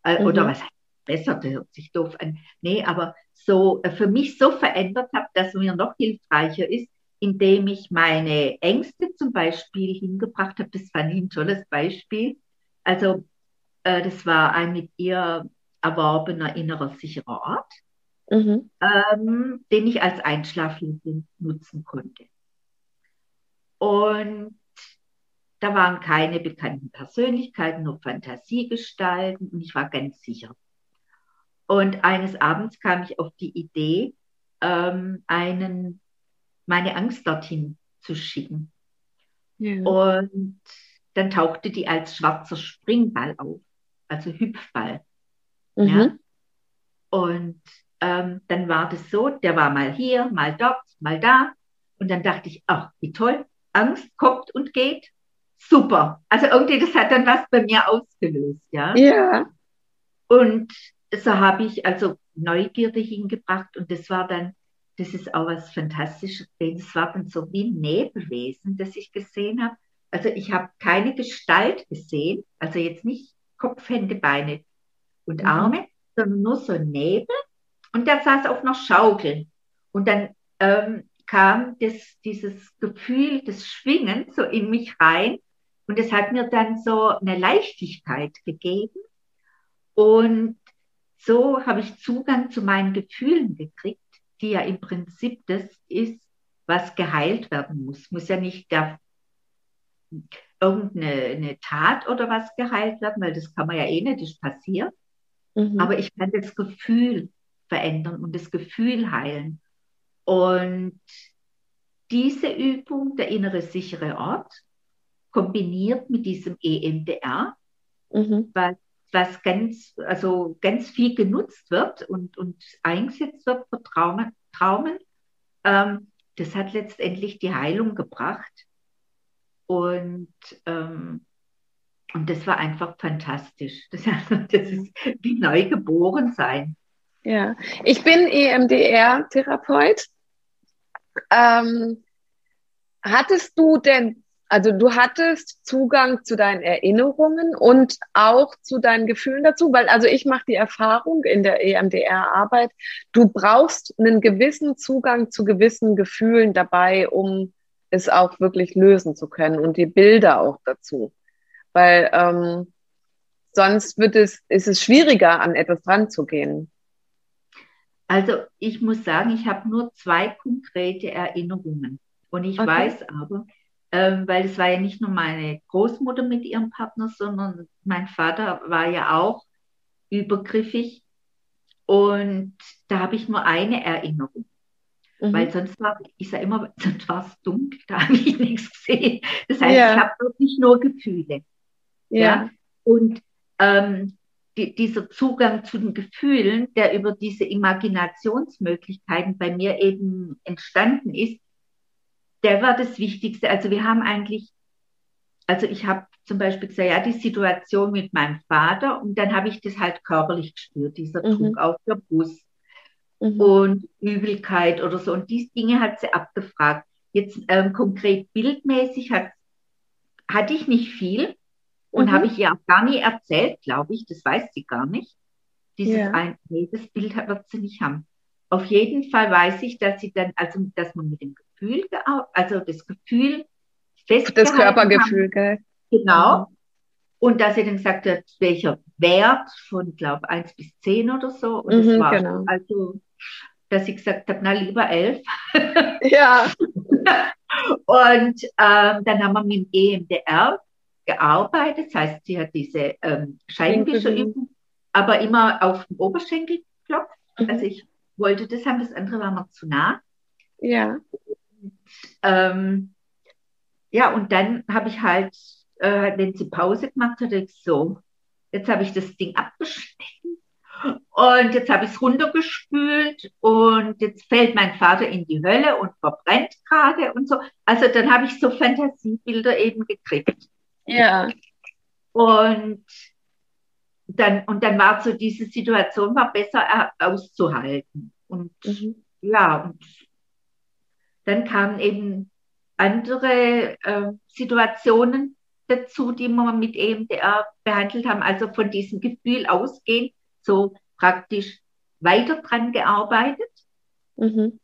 äh, mhm. oder was heißt verbessert, hört sich doof an, nee, aber so äh, für mich so verändert habe, dass mir noch hilfreicher ist, indem ich meine Ängste zum Beispiel hingebracht habe. Das fand ich ein tolles Beispiel. Also äh, das war ein mit ihr erworbener innerer sicherer Ort, mhm. ähm, den ich als Einschlaflösung nutzen konnte. Und da waren keine bekannten Persönlichkeiten, nur Fantasiegestalten und ich war ganz sicher. Und eines Abends kam ich auf die Idee, ähm, einen, meine Angst dorthin zu schicken. Ja. Und dann tauchte die als schwarzer Springball auf, also Hüpfball. Mhm. Ja? Und ähm, dann war das so, der war mal hier, mal dort, mal da. Und dann dachte ich, ach, wie toll, Angst kommt und geht. super. Also irgendwie, das hat dann was bei mir ausgelöst, ja. Ja. Und so habe ich also Neugierde hingebracht und das war dann, das ist auch was Fantastisches. Das war dann so wie ein Nebelwesen, das ich gesehen habe. Also ich habe keine Gestalt gesehen, also jetzt nicht Kopf, Hände, Beine und Mhm. Arme, sondern nur so ein Nebel. Und der saß auf einer Schaukel. Und dann ähm, kam das, dieses Gefühl des Schwingens so in mich rein. Und es hat mir dann so eine Leichtigkeit gegeben. Und so habe ich Zugang zu meinen Gefühlen gekriegt, die ja im Prinzip das ist, was geheilt werden muss. Muss ja nicht der, irgendeine eine Tat oder was geheilt werden, weil das kann man ja eh nicht, das passiert. Mhm. Aber ich kann das Gefühl verändern und das Gefühl heilen. Und diese Übung, der innere sichere Ort, kombiniert mit diesem EMDR, Mhm. was, was ganz, also ganz viel genutzt wird und, und eingesetzt wird für Traumen, Traumen ähm, das hat letztendlich die Heilung gebracht. Und, ähm, und das war einfach fantastisch. Das, das ist wie neu geboren sein. Ja, ich bin EMDR-Therapeut. Ähm, hattest du denn, also du hattest Zugang zu deinen Erinnerungen und auch zu deinen Gefühlen dazu, weil also ich mache die Erfahrung in der EMDR-Arbeit, du brauchst einen gewissen Zugang zu gewissen Gefühlen dabei, um es auch wirklich lösen zu können und die Bilder auch dazu, weil ähm, sonst wird es, ist es schwieriger, an etwas dran zu gehen. Also ich muss sagen, ich habe nur zwei konkrete Erinnerungen. Und ich Okay. weiß aber, ähm, weil es war ja nicht nur meine Großmutter mit ihrem Partner, sondern mein Vater war ja auch übergriffig. Und da habe ich nur eine Erinnerung. Mhm. Weil sonst war, ich sage immer, sonst war es dunkel, da habe ich nichts gesehen. Das heißt, Ja. ich habe wirklich nur Gefühle. ja. Und ähm, die, dieser Zugang zu den Gefühlen, der über diese Imaginationsmöglichkeiten bei mir eben entstanden ist, der war das Wichtigste. Also wir haben eigentlich, also ich habe zum Beispiel gesagt, ja, die Situation mit meinem Vater und dann habe ich das halt körperlich gespürt, dieser Mhm. Druck auf der Brust Mhm. und Übelkeit oder so. Und diese Dinge hat sie abgefragt. Jetzt ähm, konkret bildmäßig hat, hatte ich nicht viel und Mhm. habe ich ihr auch gar nie erzählt, glaube ich. Das weiß sie gar nicht. Dieses Ja. ein, nee, das Bild wird sie nicht haben. Auf jeden Fall weiß ich, dass sie dann, also dass man mit dem Gefühl, also das Gefühl Das festgehalten Körpergefühl, gell? Haben, genau. Und dass sie dann gesagt hat, welcher Wert von, glaube 1 bis 10 oder so. Und Mhm, das war genau. also, dass sie gesagt hat, na lieber 11. Ja. Und ähm, dann haben wir mit dem EMDR gearbeitet. Das heißt, sie hat diese ähm, Scheibenwischerübung, aber immer auf den Oberschenkel geklopft. Also ich wollte das haben, das andere war mir zu nah. Ja. Ähm, ja, und dann habe ich halt, äh, wenn sie Pause gemacht hat, ich so, jetzt habe ich das Ding abgeschnitten und jetzt habe ich es runtergespült und jetzt fällt mein Vater in die Hölle und verbrennt gerade und so. Also dann habe ich so Fantasiebilder eben gekriegt. Ja. Und dann, und dann war so diese Situation war besser äh, auszuhalten. Und Mhm. ja, und dann kamen eben andere äh, Situationen dazu, die wir mit EMDR behandelt haben. Also von diesem Gefühl ausgehend, so praktisch weiter dran gearbeitet. Mhm.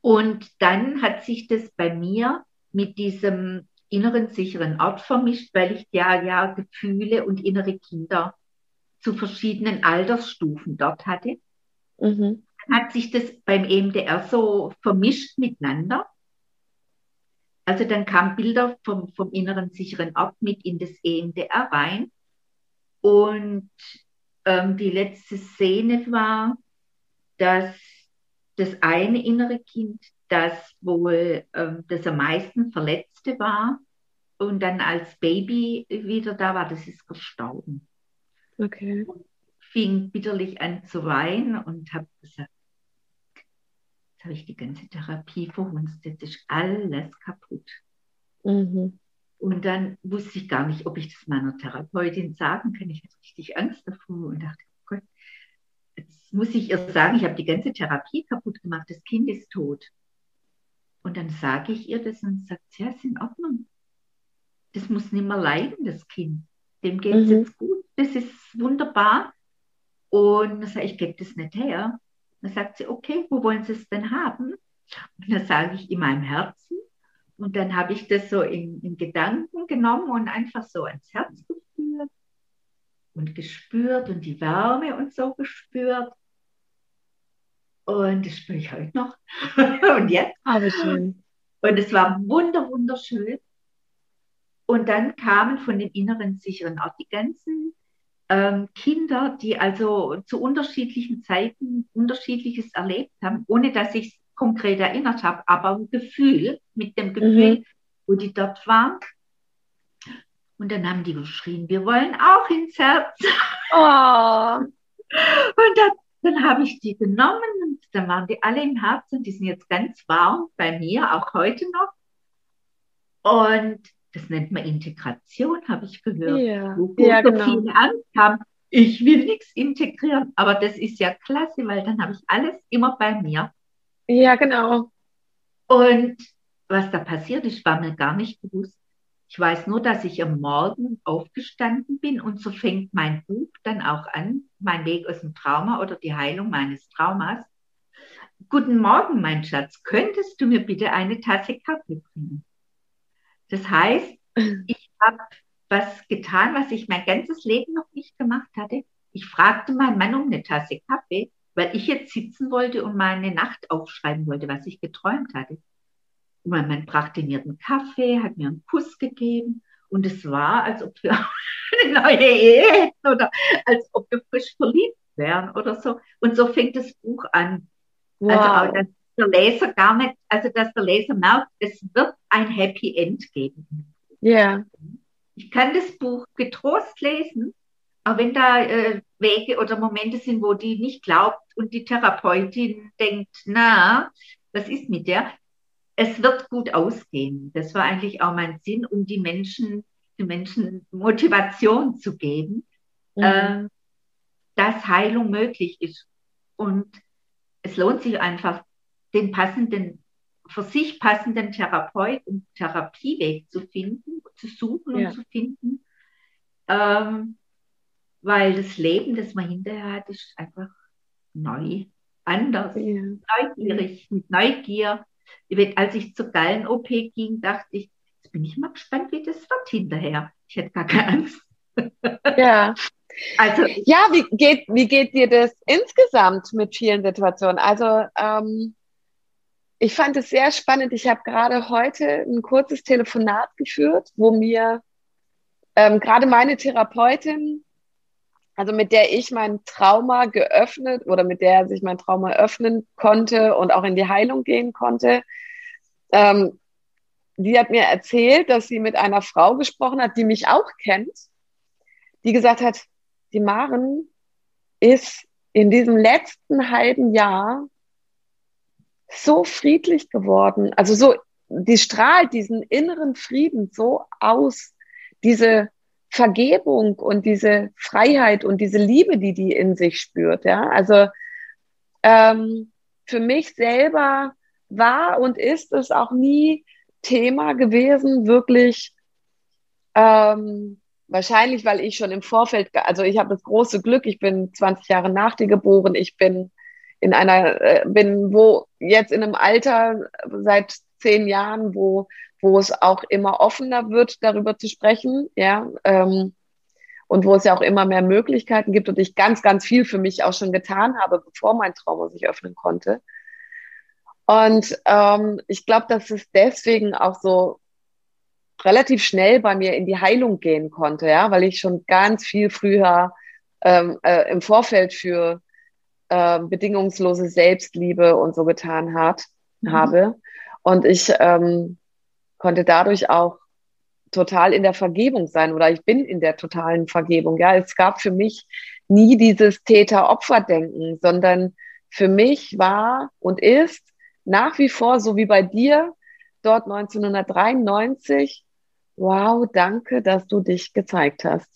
Und dann hat sich das bei mir mit diesem inneren sicheren Ort vermischt, weil ich ja, ja Gefühle und innere Kinder zu verschiedenen Altersstufen dort hatte. Mhm. Hat sich das beim EMDR so vermischt miteinander. Also dann kamen Bilder vom, vom inneren sicheren Ort mit in das EMDR rein. Und ähm, die letzte Szene war, dass das eine innere Kind, das wohl ähm, das am meisten Verletzte war und dann als Baby wieder da war, das ist gestorben. Okay. Fing bitterlich an zu weinen und habe gesagt, habe ich die ganze Therapie verhunzt, jetzt ist alles kaputt. Mhm. Und dann wusste ich gar nicht, ob ich das meiner Therapeutin sagen kann. Ich hatte richtig Angst davor und dachte, oh Gott, jetzt muss ich ihr sagen, ich habe die ganze Therapie kaputt gemacht, das Kind ist tot. Und dann sage ich ihr das und sagt, ja, ist in Ordnung. Das muss nicht mehr leiden, das Kind. Dem geht es mhm. jetzt gut, das ist wunderbar. Und dann sage ich, ich gebe das nicht her. Dann sagt sie, okay, wo wollen Sie es denn haben? Und dann sage ich, in meinem Herzen. Und dann habe ich das so in, in Gedanken genommen und einfach so ans Herz geführt und gespürt und die Wärme und so gespürt. Und das spüre ich heute noch. und jetzt. Aber schön. Und es war wunder, wunderschön. Und dann kamen von dem inneren sicheren Ort die ganzen ähm, Kinder, die also zu unterschiedlichen Zeiten unterschiedliches erlebt haben, ohne dass ich es konkret erinnert habe, aber ein Gefühl, mit dem Gefühl, mhm. wo die dort waren. Und dann haben die geschrien, wir wollen auch ins Herz. Oh. Und dann, dann habe ich die genommen und dann waren die alle im Herzen. Die sind jetzt ganz warm bei mir, auch heute noch. Und das nennt man Integration, habe ich gehört. Ja, wo ja, so genau. viele Angst haben, ich will nichts integrieren. Aber das ist ja klasse, weil dann habe ich alles immer bei mir. Ja, genau. Und was da passiert ist, war mir gar nicht bewusst. Ich weiß nur, dass ich am Morgen aufgestanden bin und so fängt mein Buch dann auch an, mein Weg aus dem Trauma oder die Heilung meines Traumas. Guten Morgen, mein Schatz. Könntest du mir bitte eine Tasse Kaffee bringen? Das heißt, ich habe was getan, was ich mein ganzes Leben noch nicht gemacht hatte. Ich fragte meinen Mann um eine Tasse Kaffee weil ich jetzt sitzen wollte und meine Nacht aufschreiben wollte, was ich geträumt hatte. Und mein Mann brachte mir den Kaffee, hat mir einen Kuss gegeben und es war, als ob wir eine neue Ehe hätten oder als ob wir frisch verliebt wären oder so. Und so fängt das Buch an. Wow. Also auch, dass der Leser gar nicht, also dass der Leser merkt, es wird ein Happy End geben. Ja. Yeah. Ich kann das Buch getrost lesen, auch wenn da äh, Wege oder Momente sind, wo die nicht glaubt und die Therapeutin denkt, na, was ist mit der? Es wird gut ausgehen. Das war eigentlich auch mein Sinn, um die Menschen, die Menschen Motivation zu geben, mhm. äh, dass Heilung möglich ist. Und es lohnt sich einfach, den passenden, für sich passenden Therapeut und Therapieweg zu finden, zu suchen ja. und zu finden. Ähm, weil das Leben, das man hinterher hat, ist einfach neu, anders, ja. neugierig, mit Neugier. Als ich zur Gallen-OP ging, dachte ich, jetzt bin ich mal gespannt, wie das wird hinterher. Ich hätte gar keine Angst. Ja. Also, ja, wie geht, wie geht dir das insgesamt mit vielen Situationen? Also, ähm, ich fand es sehr spannend. Ich habe gerade heute ein kurzes Telefonat geführt, wo mir ähm, gerade meine Therapeutin also mit der ich mein Trauma geöffnet oder mit der sich mein Trauma öffnen konnte und auch in die Heilung gehen konnte. Ähm, die hat mir erzählt, dass sie mit einer Frau gesprochen hat, die mich auch kennt, die gesagt hat, die Maren ist in diesem letzten halben Jahr so friedlich geworden. Also so, die strahlt diesen inneren Frieden so aus, diese Vergebung und diese Freiheit und diese Liebe, die die in sich spürt. Ja, also ähm, für mich selber war und ist es auch nie Thema gewesen, wirklich ähm, wahrscheinlich, weil ich schon im Vorfeld, also ich habe das große Glück, ich bin 20 Jahre nach dir geboren, ich bin in einer, äh, bin wo jetzt in einem Alter seit zehn Jahren, wo wo es auch immer offener wird, darüber zu sprechen, ja, ähm, und wo es ja auch immer mehr Möglichkeiten gibt und ich ganz, ganz viel für mich auch schon getan habe, bevor mein Trauma sich öffnen konnte. Und ähm, ich glaube, dass es deswegen auch so relativ schnell bei mir in die Heilung gehen konnte, ja, weil ich schon ganz viel früher ähm, äh, im Vorfeld für äh, bedingungslose Selbstliebe und so getan hat, mhm. habe. Und ich ähm, konnte dadurch auch total in der Vergebung sein oder ich bin in der totalen Vergebung. Ja, es gab für mich nie dieses Täter-Opfer-Denken, sondern für mich war und ist nach wie vor, so wie bei dir, dort 1993, wow, danke, dass du dich gezeigt hast.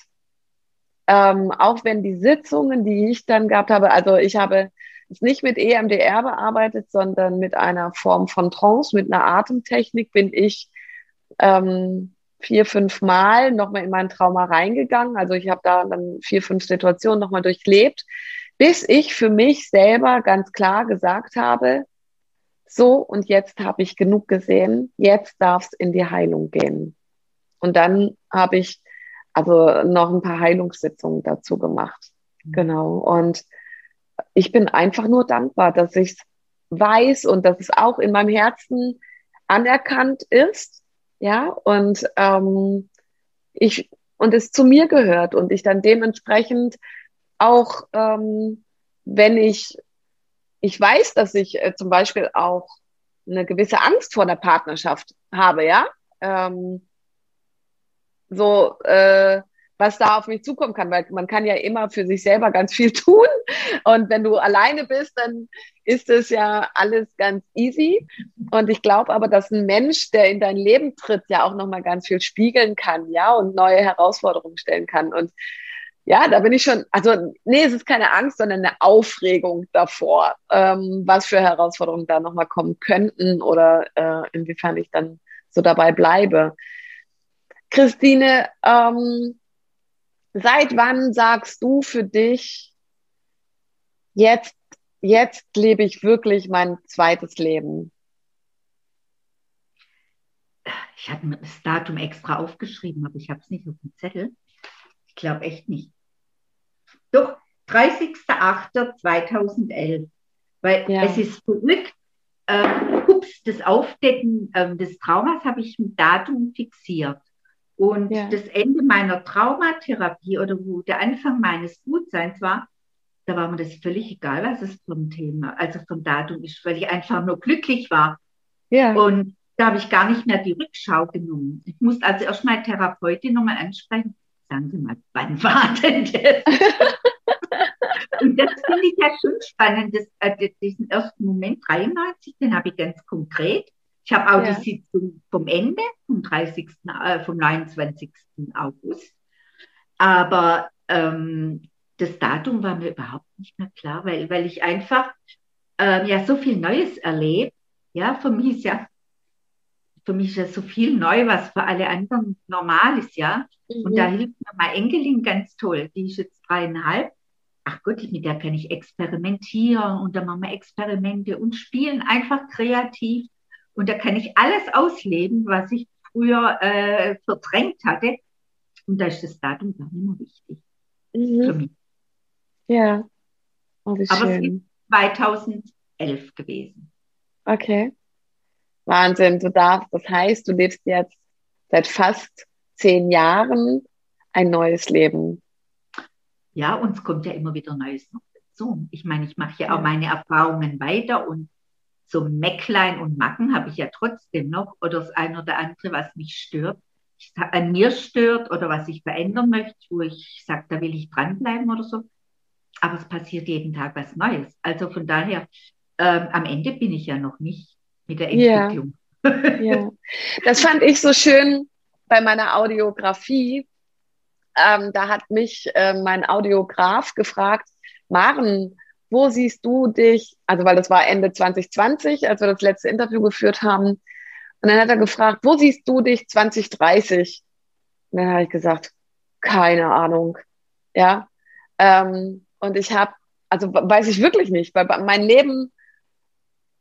Ähm, auch wenn die Sitzungen, die ich dann gehabt habe, also ich habe es nicht mit EMDR bearbeitet, sondern mit einer Form von Trance, mit einer Atemtechnik bin ich ähm, vier, fünf Mal nochmal in mein Trauma reingegangen. Also ich habe da dann vier, fünf Situationen nochmal durchlebt, bis ich für mich selber ganz klar gesagt habe, so und jetzt habe ich genug gesehen, jetzt darf es in die Heilung gehen. Und dann habe ich also noch ein paar Heilungssitzungen dazu gemacht. Mhm. Genau. Und ich bin einfach nur dankbar, dass ich es weiß und dass es auch in meinem Herzen anerkannt ist. Ja, und ähm, ich und es zu mir gehört und ich dann dementsprechend auch, ähm, wenn ich, ich weiß, dass ich äh, zum Beispiel auch eine gewisse Angst vor der Partnerschaft habe, ja, ähm, so, äh, was da auf mich zukommen kann, weil man kann ja immer für sich selber ganz viel tun. Und wenn du alleine bist, dann ist es ja alles ganz easy. Und ich glaube aber, dass ein Mensch, der in dein Leben tritt, ja auch nochmal ganz viel spiegeln kann, ja, und neue Herausforderungen stellen kann. Und ja, da bin ich schon, also nee, es ist keine Angst, sondern eine Aufregung davor, ähm, was für Herausforderungen da nochmal kommen könnten oder äh, inwiefern ich dann so dabei bleibe. Christine, ähm, seit wann sagst du für dich, jetzt, jetzt lebe ich wirklich mein zweites Leben? Ich hatte mir das Datum extra aufgeschrieben, aber ich habe es nicht auf dem Zettel. Ich glaube echt nicht. Doch, 30.08.2011. Weil ja. es ist verrückt. Äh, ups, das Aufdecken äh, des Traumas habe ich mit Datum fixiert. Und ja. das Ende meiner Traumatherapie oder wo der Anfang meines Gutseins war, da war mir das völlig egal, was es vom Thema, also vom Datum ist, weil ich einfach nur glücklich war. Ja. Und da habe ich gar nicht mehr die Rückschau genommen. Ich musste also erst mal Therapeutin nochmal ansprechen. Sagen Sie mal, wann war denn das? Und das finde ich ja schon spannend, das, äh, diesen ersten Moment 93, den habe ich ganz konkret ich habe auch ja. die Sitzung vom Ende, vom 30., äh, vom 29. August. Aber ähm, das Datum war mir überhaupt nicht mehr klar, weil, weil ich einfach ähm, ja so viel Neues erlebe. Ja, für mich ist ja für mich ist ja so viel neu, was für alle anderen normal ist, ja. Mhm. Und da hilft mir meine Enkelin ganz toll. Die ist jetzt dreieinhalb. Ach Gott, mit der kann ich experimentieren und dann machen wir Experimente und spielen einfach kreativ. Und da kann ich alles ausleben, was ich früher äh, verdrängt hatte. Und da ist das Datum gar nicht mehr wichtig mhm. für mich. Ja. Oh, Aber es ist 2011 gewesen. Okay. Wahnsinn, du darfst, das heißt, du lebst jetzt seit fast zehn Jahren ein neues Leben. Ja, und es kommt ja immer wieder Neues noch dazu. Ich meine, ich mache ja, ja. auch meine Erfahrungen weiter und so Mäcklein und Macken habe ich ja trotzdem noch oder das eine oder andere, was mich stört, an mir stört oder was ich verändern möchte, wo ich sage, da will ich dranbleiben oder so. Aber es passiert jeden Tag was Neues. Also von daher, ähm, am Ende bin ich ja noch nicht mit der Entwicklung. Ja. ja. Das fand ich so schön bei meiner Audiografie. Ähm, da hat mich äh, mein Audiograf gefragt, Maren, wo siehst du dich, also weil das war Ende 2020, als wir das letzte Interview geführt haben. Und dann hat er gefragt, wo siehst du dich 2030? Und dann habe ich gesagt, keine Ahnung. Ja. Ähm, und ich habe, also weiß ich wirklich nicht, weil mein Leben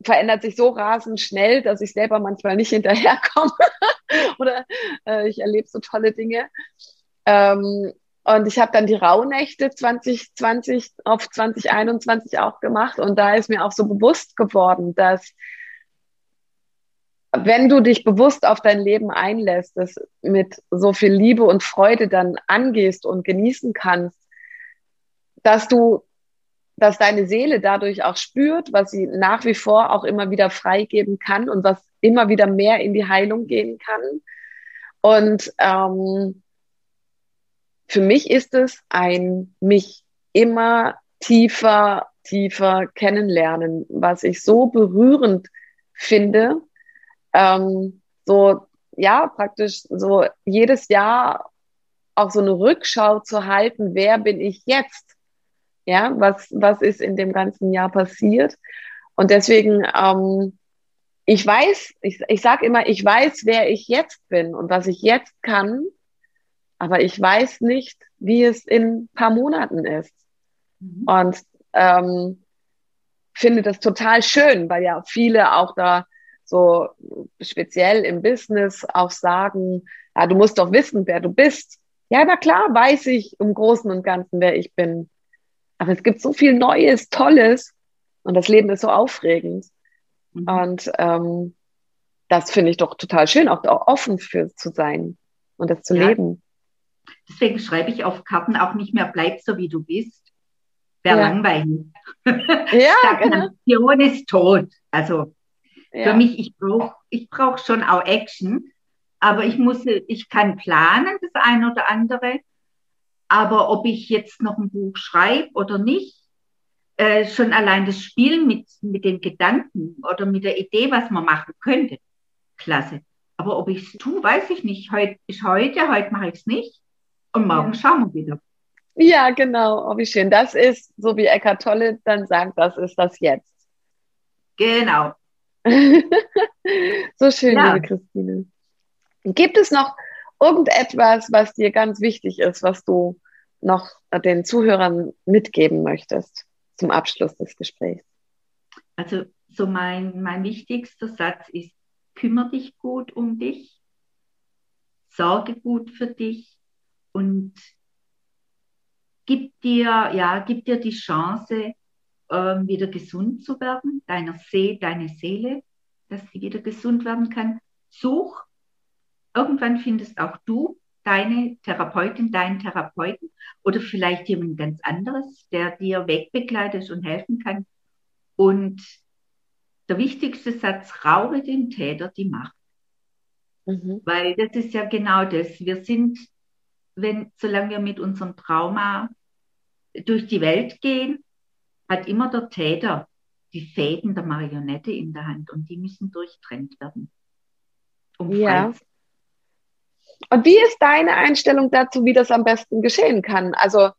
verändert sich so rasend schnell, dass ich selber manchmal nicht hinterherkomme. Oder äh, ich erlebe so tolle Dinge. Ähm, und ich habe dann die Rauhnächte 2020 auf 2021 auch gemacht. Und da ist mir auch so bewusst geworden, dass wenn du dich bewusst auf dein Leben einlässt, das mit so viel Liebe und Freude dann angehst und genießen kannst, dass du, dass deine Seele dadurch auch spürt, was sie nach wie vor auch immer wieder freigeben kann und was immer wieder mehr in die Heilung gehen kann. Und ähm, für mich ist es ein mich immer tiefer, tiefer kennenlernen, was ich so berührend finde. Ähm, so, ja praktisch so jedes Jahr auch so eine Rückschau zu halten, wer bin ich jetzt? Ja, was, was ist in dem ganzen Jahr passiert? Und deswegen, ähm, ich weiß, ich, ich sage immer, ich weiß, wer ich jetzt bin und was ich jetzt kann, aber ich weiß nicht, wie es in ein paar Monaten ist. Mhm. Und ähm, finde das total schön, weil ja viele auch da so speziell im Business auch sagen, ja, du musst doch wissen, wer du bist. Ja, na klar, weiß ich im Großen und Ganzen, wer ich bin. Aber es gibt so viel Neues, Tolles und das Leben ist so aufregend. Mhm. Und ähm, das finde ich doch total schön, auch da offen für zu sein und das zu ja. leben. Deswegen schreibe ich auf Karten auch nicht mehr, bleib so wie du bist. Wäre ja. langweilig. Ja, Stagnation genau. ist tot. Also ja. für mich, ich brauche ich brauch schon auch Action, aber ich muss, ich kann planen, das eine oder andere. Aber ob ich jetzt noch ein Buch schreibe oder nicht, äh, schon allein das Spiel mit, mit den Gedanken oder mit der Idee, was man machen könnte, klasse. Aber ob ich es tue, weiß ich nicht. Heute ist heute, heute mache ich es nicht. Und morgen schauen wir wieder. Ja, genau. Oh, wie schön. Das ist, so wie Eckart Tolle dann sagt, das ist das Jetzt. Genau. so schön, ja. liebe Christine. Gibt es noch irgendetwas, was dir ganz wichtig ist, was du noch den Zuhörern mitgeben möchtest zum Abschluss des Gesprächs? Also, so mein, mein wichtigster Satz ist, kümmere dich gut um dich, sorge gut für dich und gib dir, ja, gib dir die Chance, ähm, wieder gesund zu werden, deiner See, deine Seele, dass sie wieder gesund werden kann. Such, irgendwann findest auch du deine Therapeutin, deinen Therapeuten oder vielleicht jemand ganz anderes, der dir wegbegleitet und helfen kann. Und der wichtigste Satz, raube den Täter die Macht. Mhm. Weil das ist ja genau das. Wir sind wenn, solange wir mit unserem Trauma durch die Welt gehen, hat immer der Täter die Fäden der Marionette in der Hand und die müssen durchtrennt werden. Um ja. Und wie ist deine Einstellung dazu, wie das am besten geschehen kann? Also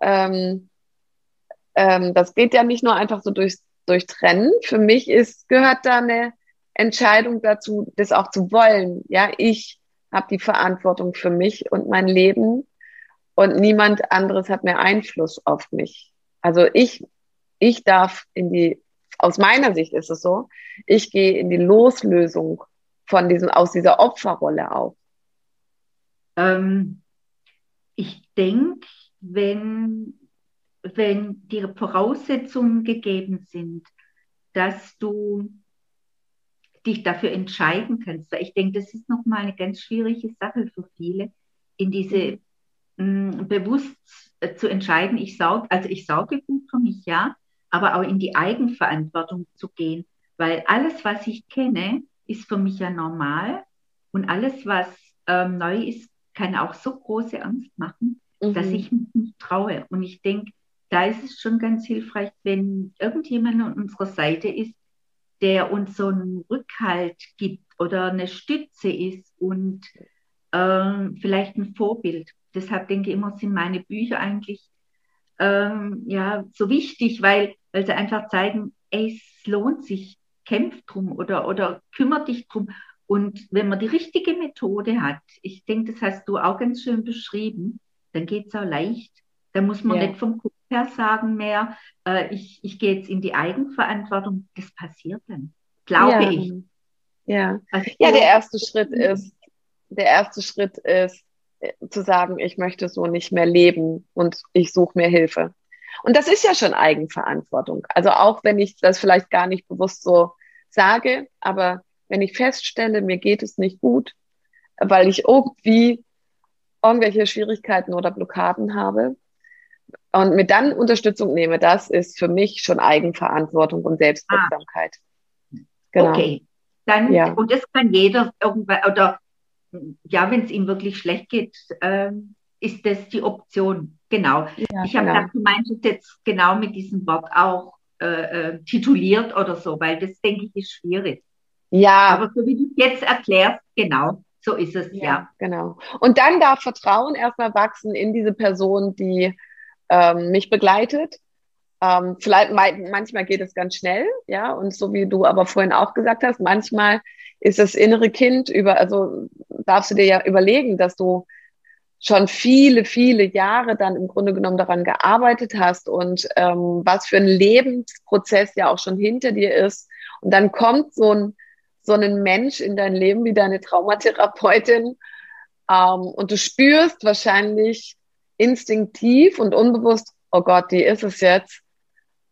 ähm, ähm, das geht ja nicht nur einfach so durch, durch Trennen. Für mich ist, gehört da eine Entscheidung dazu, das auch zu wollen. Ja, ich habe die Verantwortung für mich und mein Leben und niemand anderes hat mehr Einfluss auf mich. Also ich, ich darf in die, aus meiner Sicht ist es so, ich gehe in die Loslösung von diesem, aus dieser Opferrolle auf. Ähm, ich denke, wenn, wenn die Voraussetzungen gegeben sind, dass du dich dafür entscheiden kannst. Ich denke, das ist nochmal eine ganz schwierige Sache für viele, in diese mh, mm, bewusst äh, zu entscheiden, ich sauge, also ich sauge gut für mich, ja, aber auch in die Eigenverantwortung zu gehen, weil alles, was ich kenne, ist für mich ja normal und alles, was ähm, neu ist, kann auch so große Angst machen, mhm. dass ich mich nicht traue. Und ich denke, da ist es schon ganz hilfreich, wenn irgendjemand an unserer Seite ist, der uns so einen Rückhalt gibt oder eine Stütze ist und ähm, vielleicht ein Vorbild. Deshalb denke ich immer, sind meine Bücher eigentlich ähm, ja, so wichtig, weil, weil sie einfach zeigen, ey, es lohnt sich, kämpft drum oder, oder kümmert dich drum. Und wenn man die richtige Methode hat, ich denke, das hast du auch ganz schön beschrieben, dann geht es auch leicht. Da muss man ja. nicht vom Kopf her sagen mehr, äh, ich, ich gehe jetzt in die Eigenverantwortung. Das passiert dann, glaube ja. ich. Ja. Also, ja, der erste Schritt ist, der erste Schritt ist, äh, zu sagen, ich möchte so nicht mehr leben und ich suche mir Hilfe. Und das ist ja schon Eigenverantwortung. Also auch wenn ich das vielleicht gar nicht bewusst so sage, aber wenn ich feststelle, mir geht es nicht gut, weil ich irgendwie irgendwelche Schwierigkeiten oder Blockaden habe, und mir dann Unterstützung nehme, das ist für mich schon Eigenverantwortung und Selbstwirksamkeit. Ah. Genau. Okay. Dann, ja. und das kann jeder irgendwann, oder ja, wenn es ihm wirklich schlecht geht, äh, ist das die Option. Genau. Ja, ich habe genau. gedacht, du meinst es jetzt genau mit diesem Wort auch äh, äh, tituliert oder so, weil das denke ich ist schwierig. Ja. Aber so wie du es jetzt erklärst, genau, So ist es, ja. ja. Genau. Und dann darf Vertrauen erstmal wachsen in diese Person, die ähm, mich begleitet. Ähm, vielleicht manchmal geht es ganz schnell, ja, und so wie du aber vorhin auch gesagt hast, manchmal ist das innere Kind über, also darfst du dir ja überlegen, dass du schon viele, viele Jahre dann im Grunde genommen daran gearbeitet hast und ähm, was für ein Lebensprozess ja auch schon hinter dir ist. Und dann kommt so ein, so ein Mensch in dein Leben wie deine Traumatherapeutin ähm, und du spürst wahrscheinlich instinktiv und unbewusst, oh Gott, die ist es jetzt.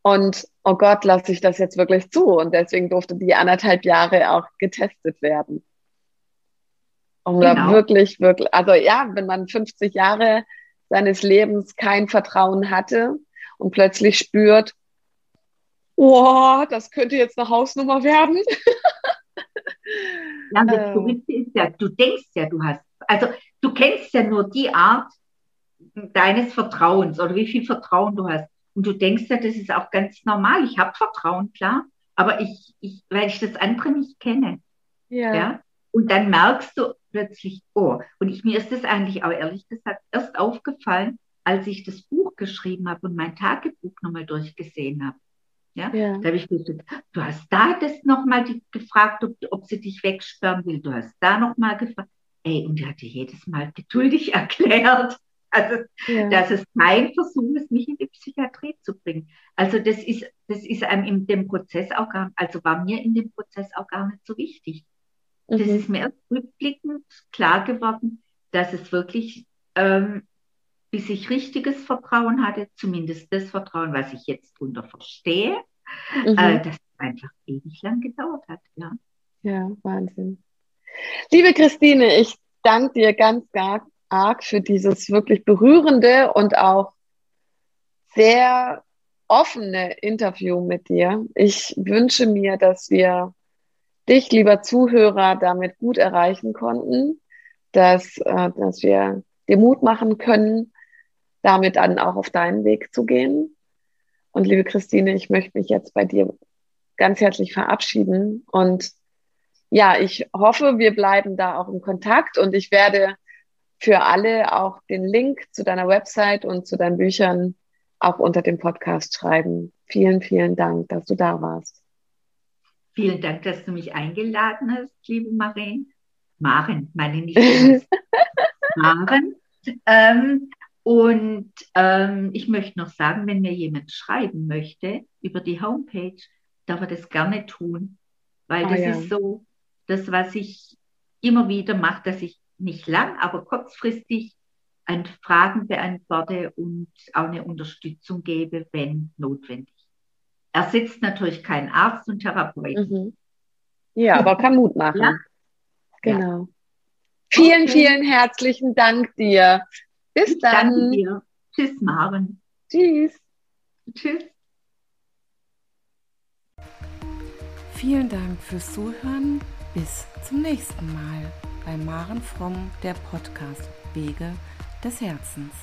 Und oh Gott, lasse ich das jetzt wirklich zu? Und deswegen durfte die anderthalb Jahre auch getestet werden. Um genau. da wirklich, wirklich, also ja, wenn man 50 Jahre seines Lebens kein Vertrauen hatte und plötzlich spürt, oh, das könnte jetzt eine Hausnummer werden. ja, das Verrückte ähm. ist ja, du denkst ja, du hast, also du kennst ja nur die Art deines Vertrauens oder wie viel Vertrauen du hast. Und du denkst ja, das ist auch ganz normal. Ich habe Vertrauen, klar, aber ich, ich, weil ich das andere nicht kenne. Ja. ja. Und dann merkst du plötzlich, oh, und ich, mir ist das eigentlich auch ehrlich gesagt erst aufgefallen, als ich das Buch geschrieben habe und mein Tagebuch nochmal durchgesehen habe. Ja, ja. da habe ich gesagt, du hast da das nochmal gefragt, ob, ob sie dich wegsperren will. Du hast da nochmal gefragt. Ey, und die hat dir jedes Mal geduldig erklärt, also, ja. dass es kein Versuch ist, mich in die Psychiatrie zu bringen. Also, das ist, das ist einem in dem Prozess auch gar, also war mir in dem Prozess auch gar nicht so wichtig. Mhm. Das ist mir erst rückblickend klar geworden, dass es wirklich, ähm, bis ich richtiges Vertrauen hatte, zumindest das Vertrauen, was ich jetzt darunter verstehe, mhm. äh, dass es einfach ewig lang gedauert hat. Ja, ja Wahnsinn. Liebe Christine, ich danke dir ganz, ganz arg für dieses wirklich berührende und auch sehr offene Interview mit dir. Ich wünsche mir, dass wir dich, lieber Zuhörer, damit gut erreichen konnten, dass, äh, dass wir dir Mut machen können, damit dann auch auf deinen Weg zu gehen. Und liebe Christine, ich möchte mich jetzt bei dir ganz herzlich verabschieden und ja, ich hoffe, wir bleiben da auch im Kontakt und ich werde für alle auch den Link zu deiner Website und zu deinen Büchern auch unter dem Podcast schreiben. Vielen, vielen Dank, dass du da warst. Vielen Dank, dass du mich eingeladen hast, liebe Maren. Maren, meine nicht Maren. Ähm, und ähm, ich möchte noch sagen, wenn mir jemand schreiben möchte über die Homepage, darf er das gerne tun, weil oh, das ja. ist so das, was ich immer wieder mache, dass ich nicht lang, aber kurzfristig ein Fragen beantworte und auch eine Unterstützung gebe, wenn notwendig. Ersetzt natürlich keinen Arzt und Therapeut. Mhm. Ja, aber kann Mut machen. Ja. Genau. Ja. Vielen, okay. vielen herzlichen Dank dir. Bis ich dann. Danke dir. Tschüss, Maren. Tschüss. Tschüss. Vielen Dank fürs Zuhören. Bis zum nächsten Mal bei Maren Fromm, der Podcast Wege des Herzens.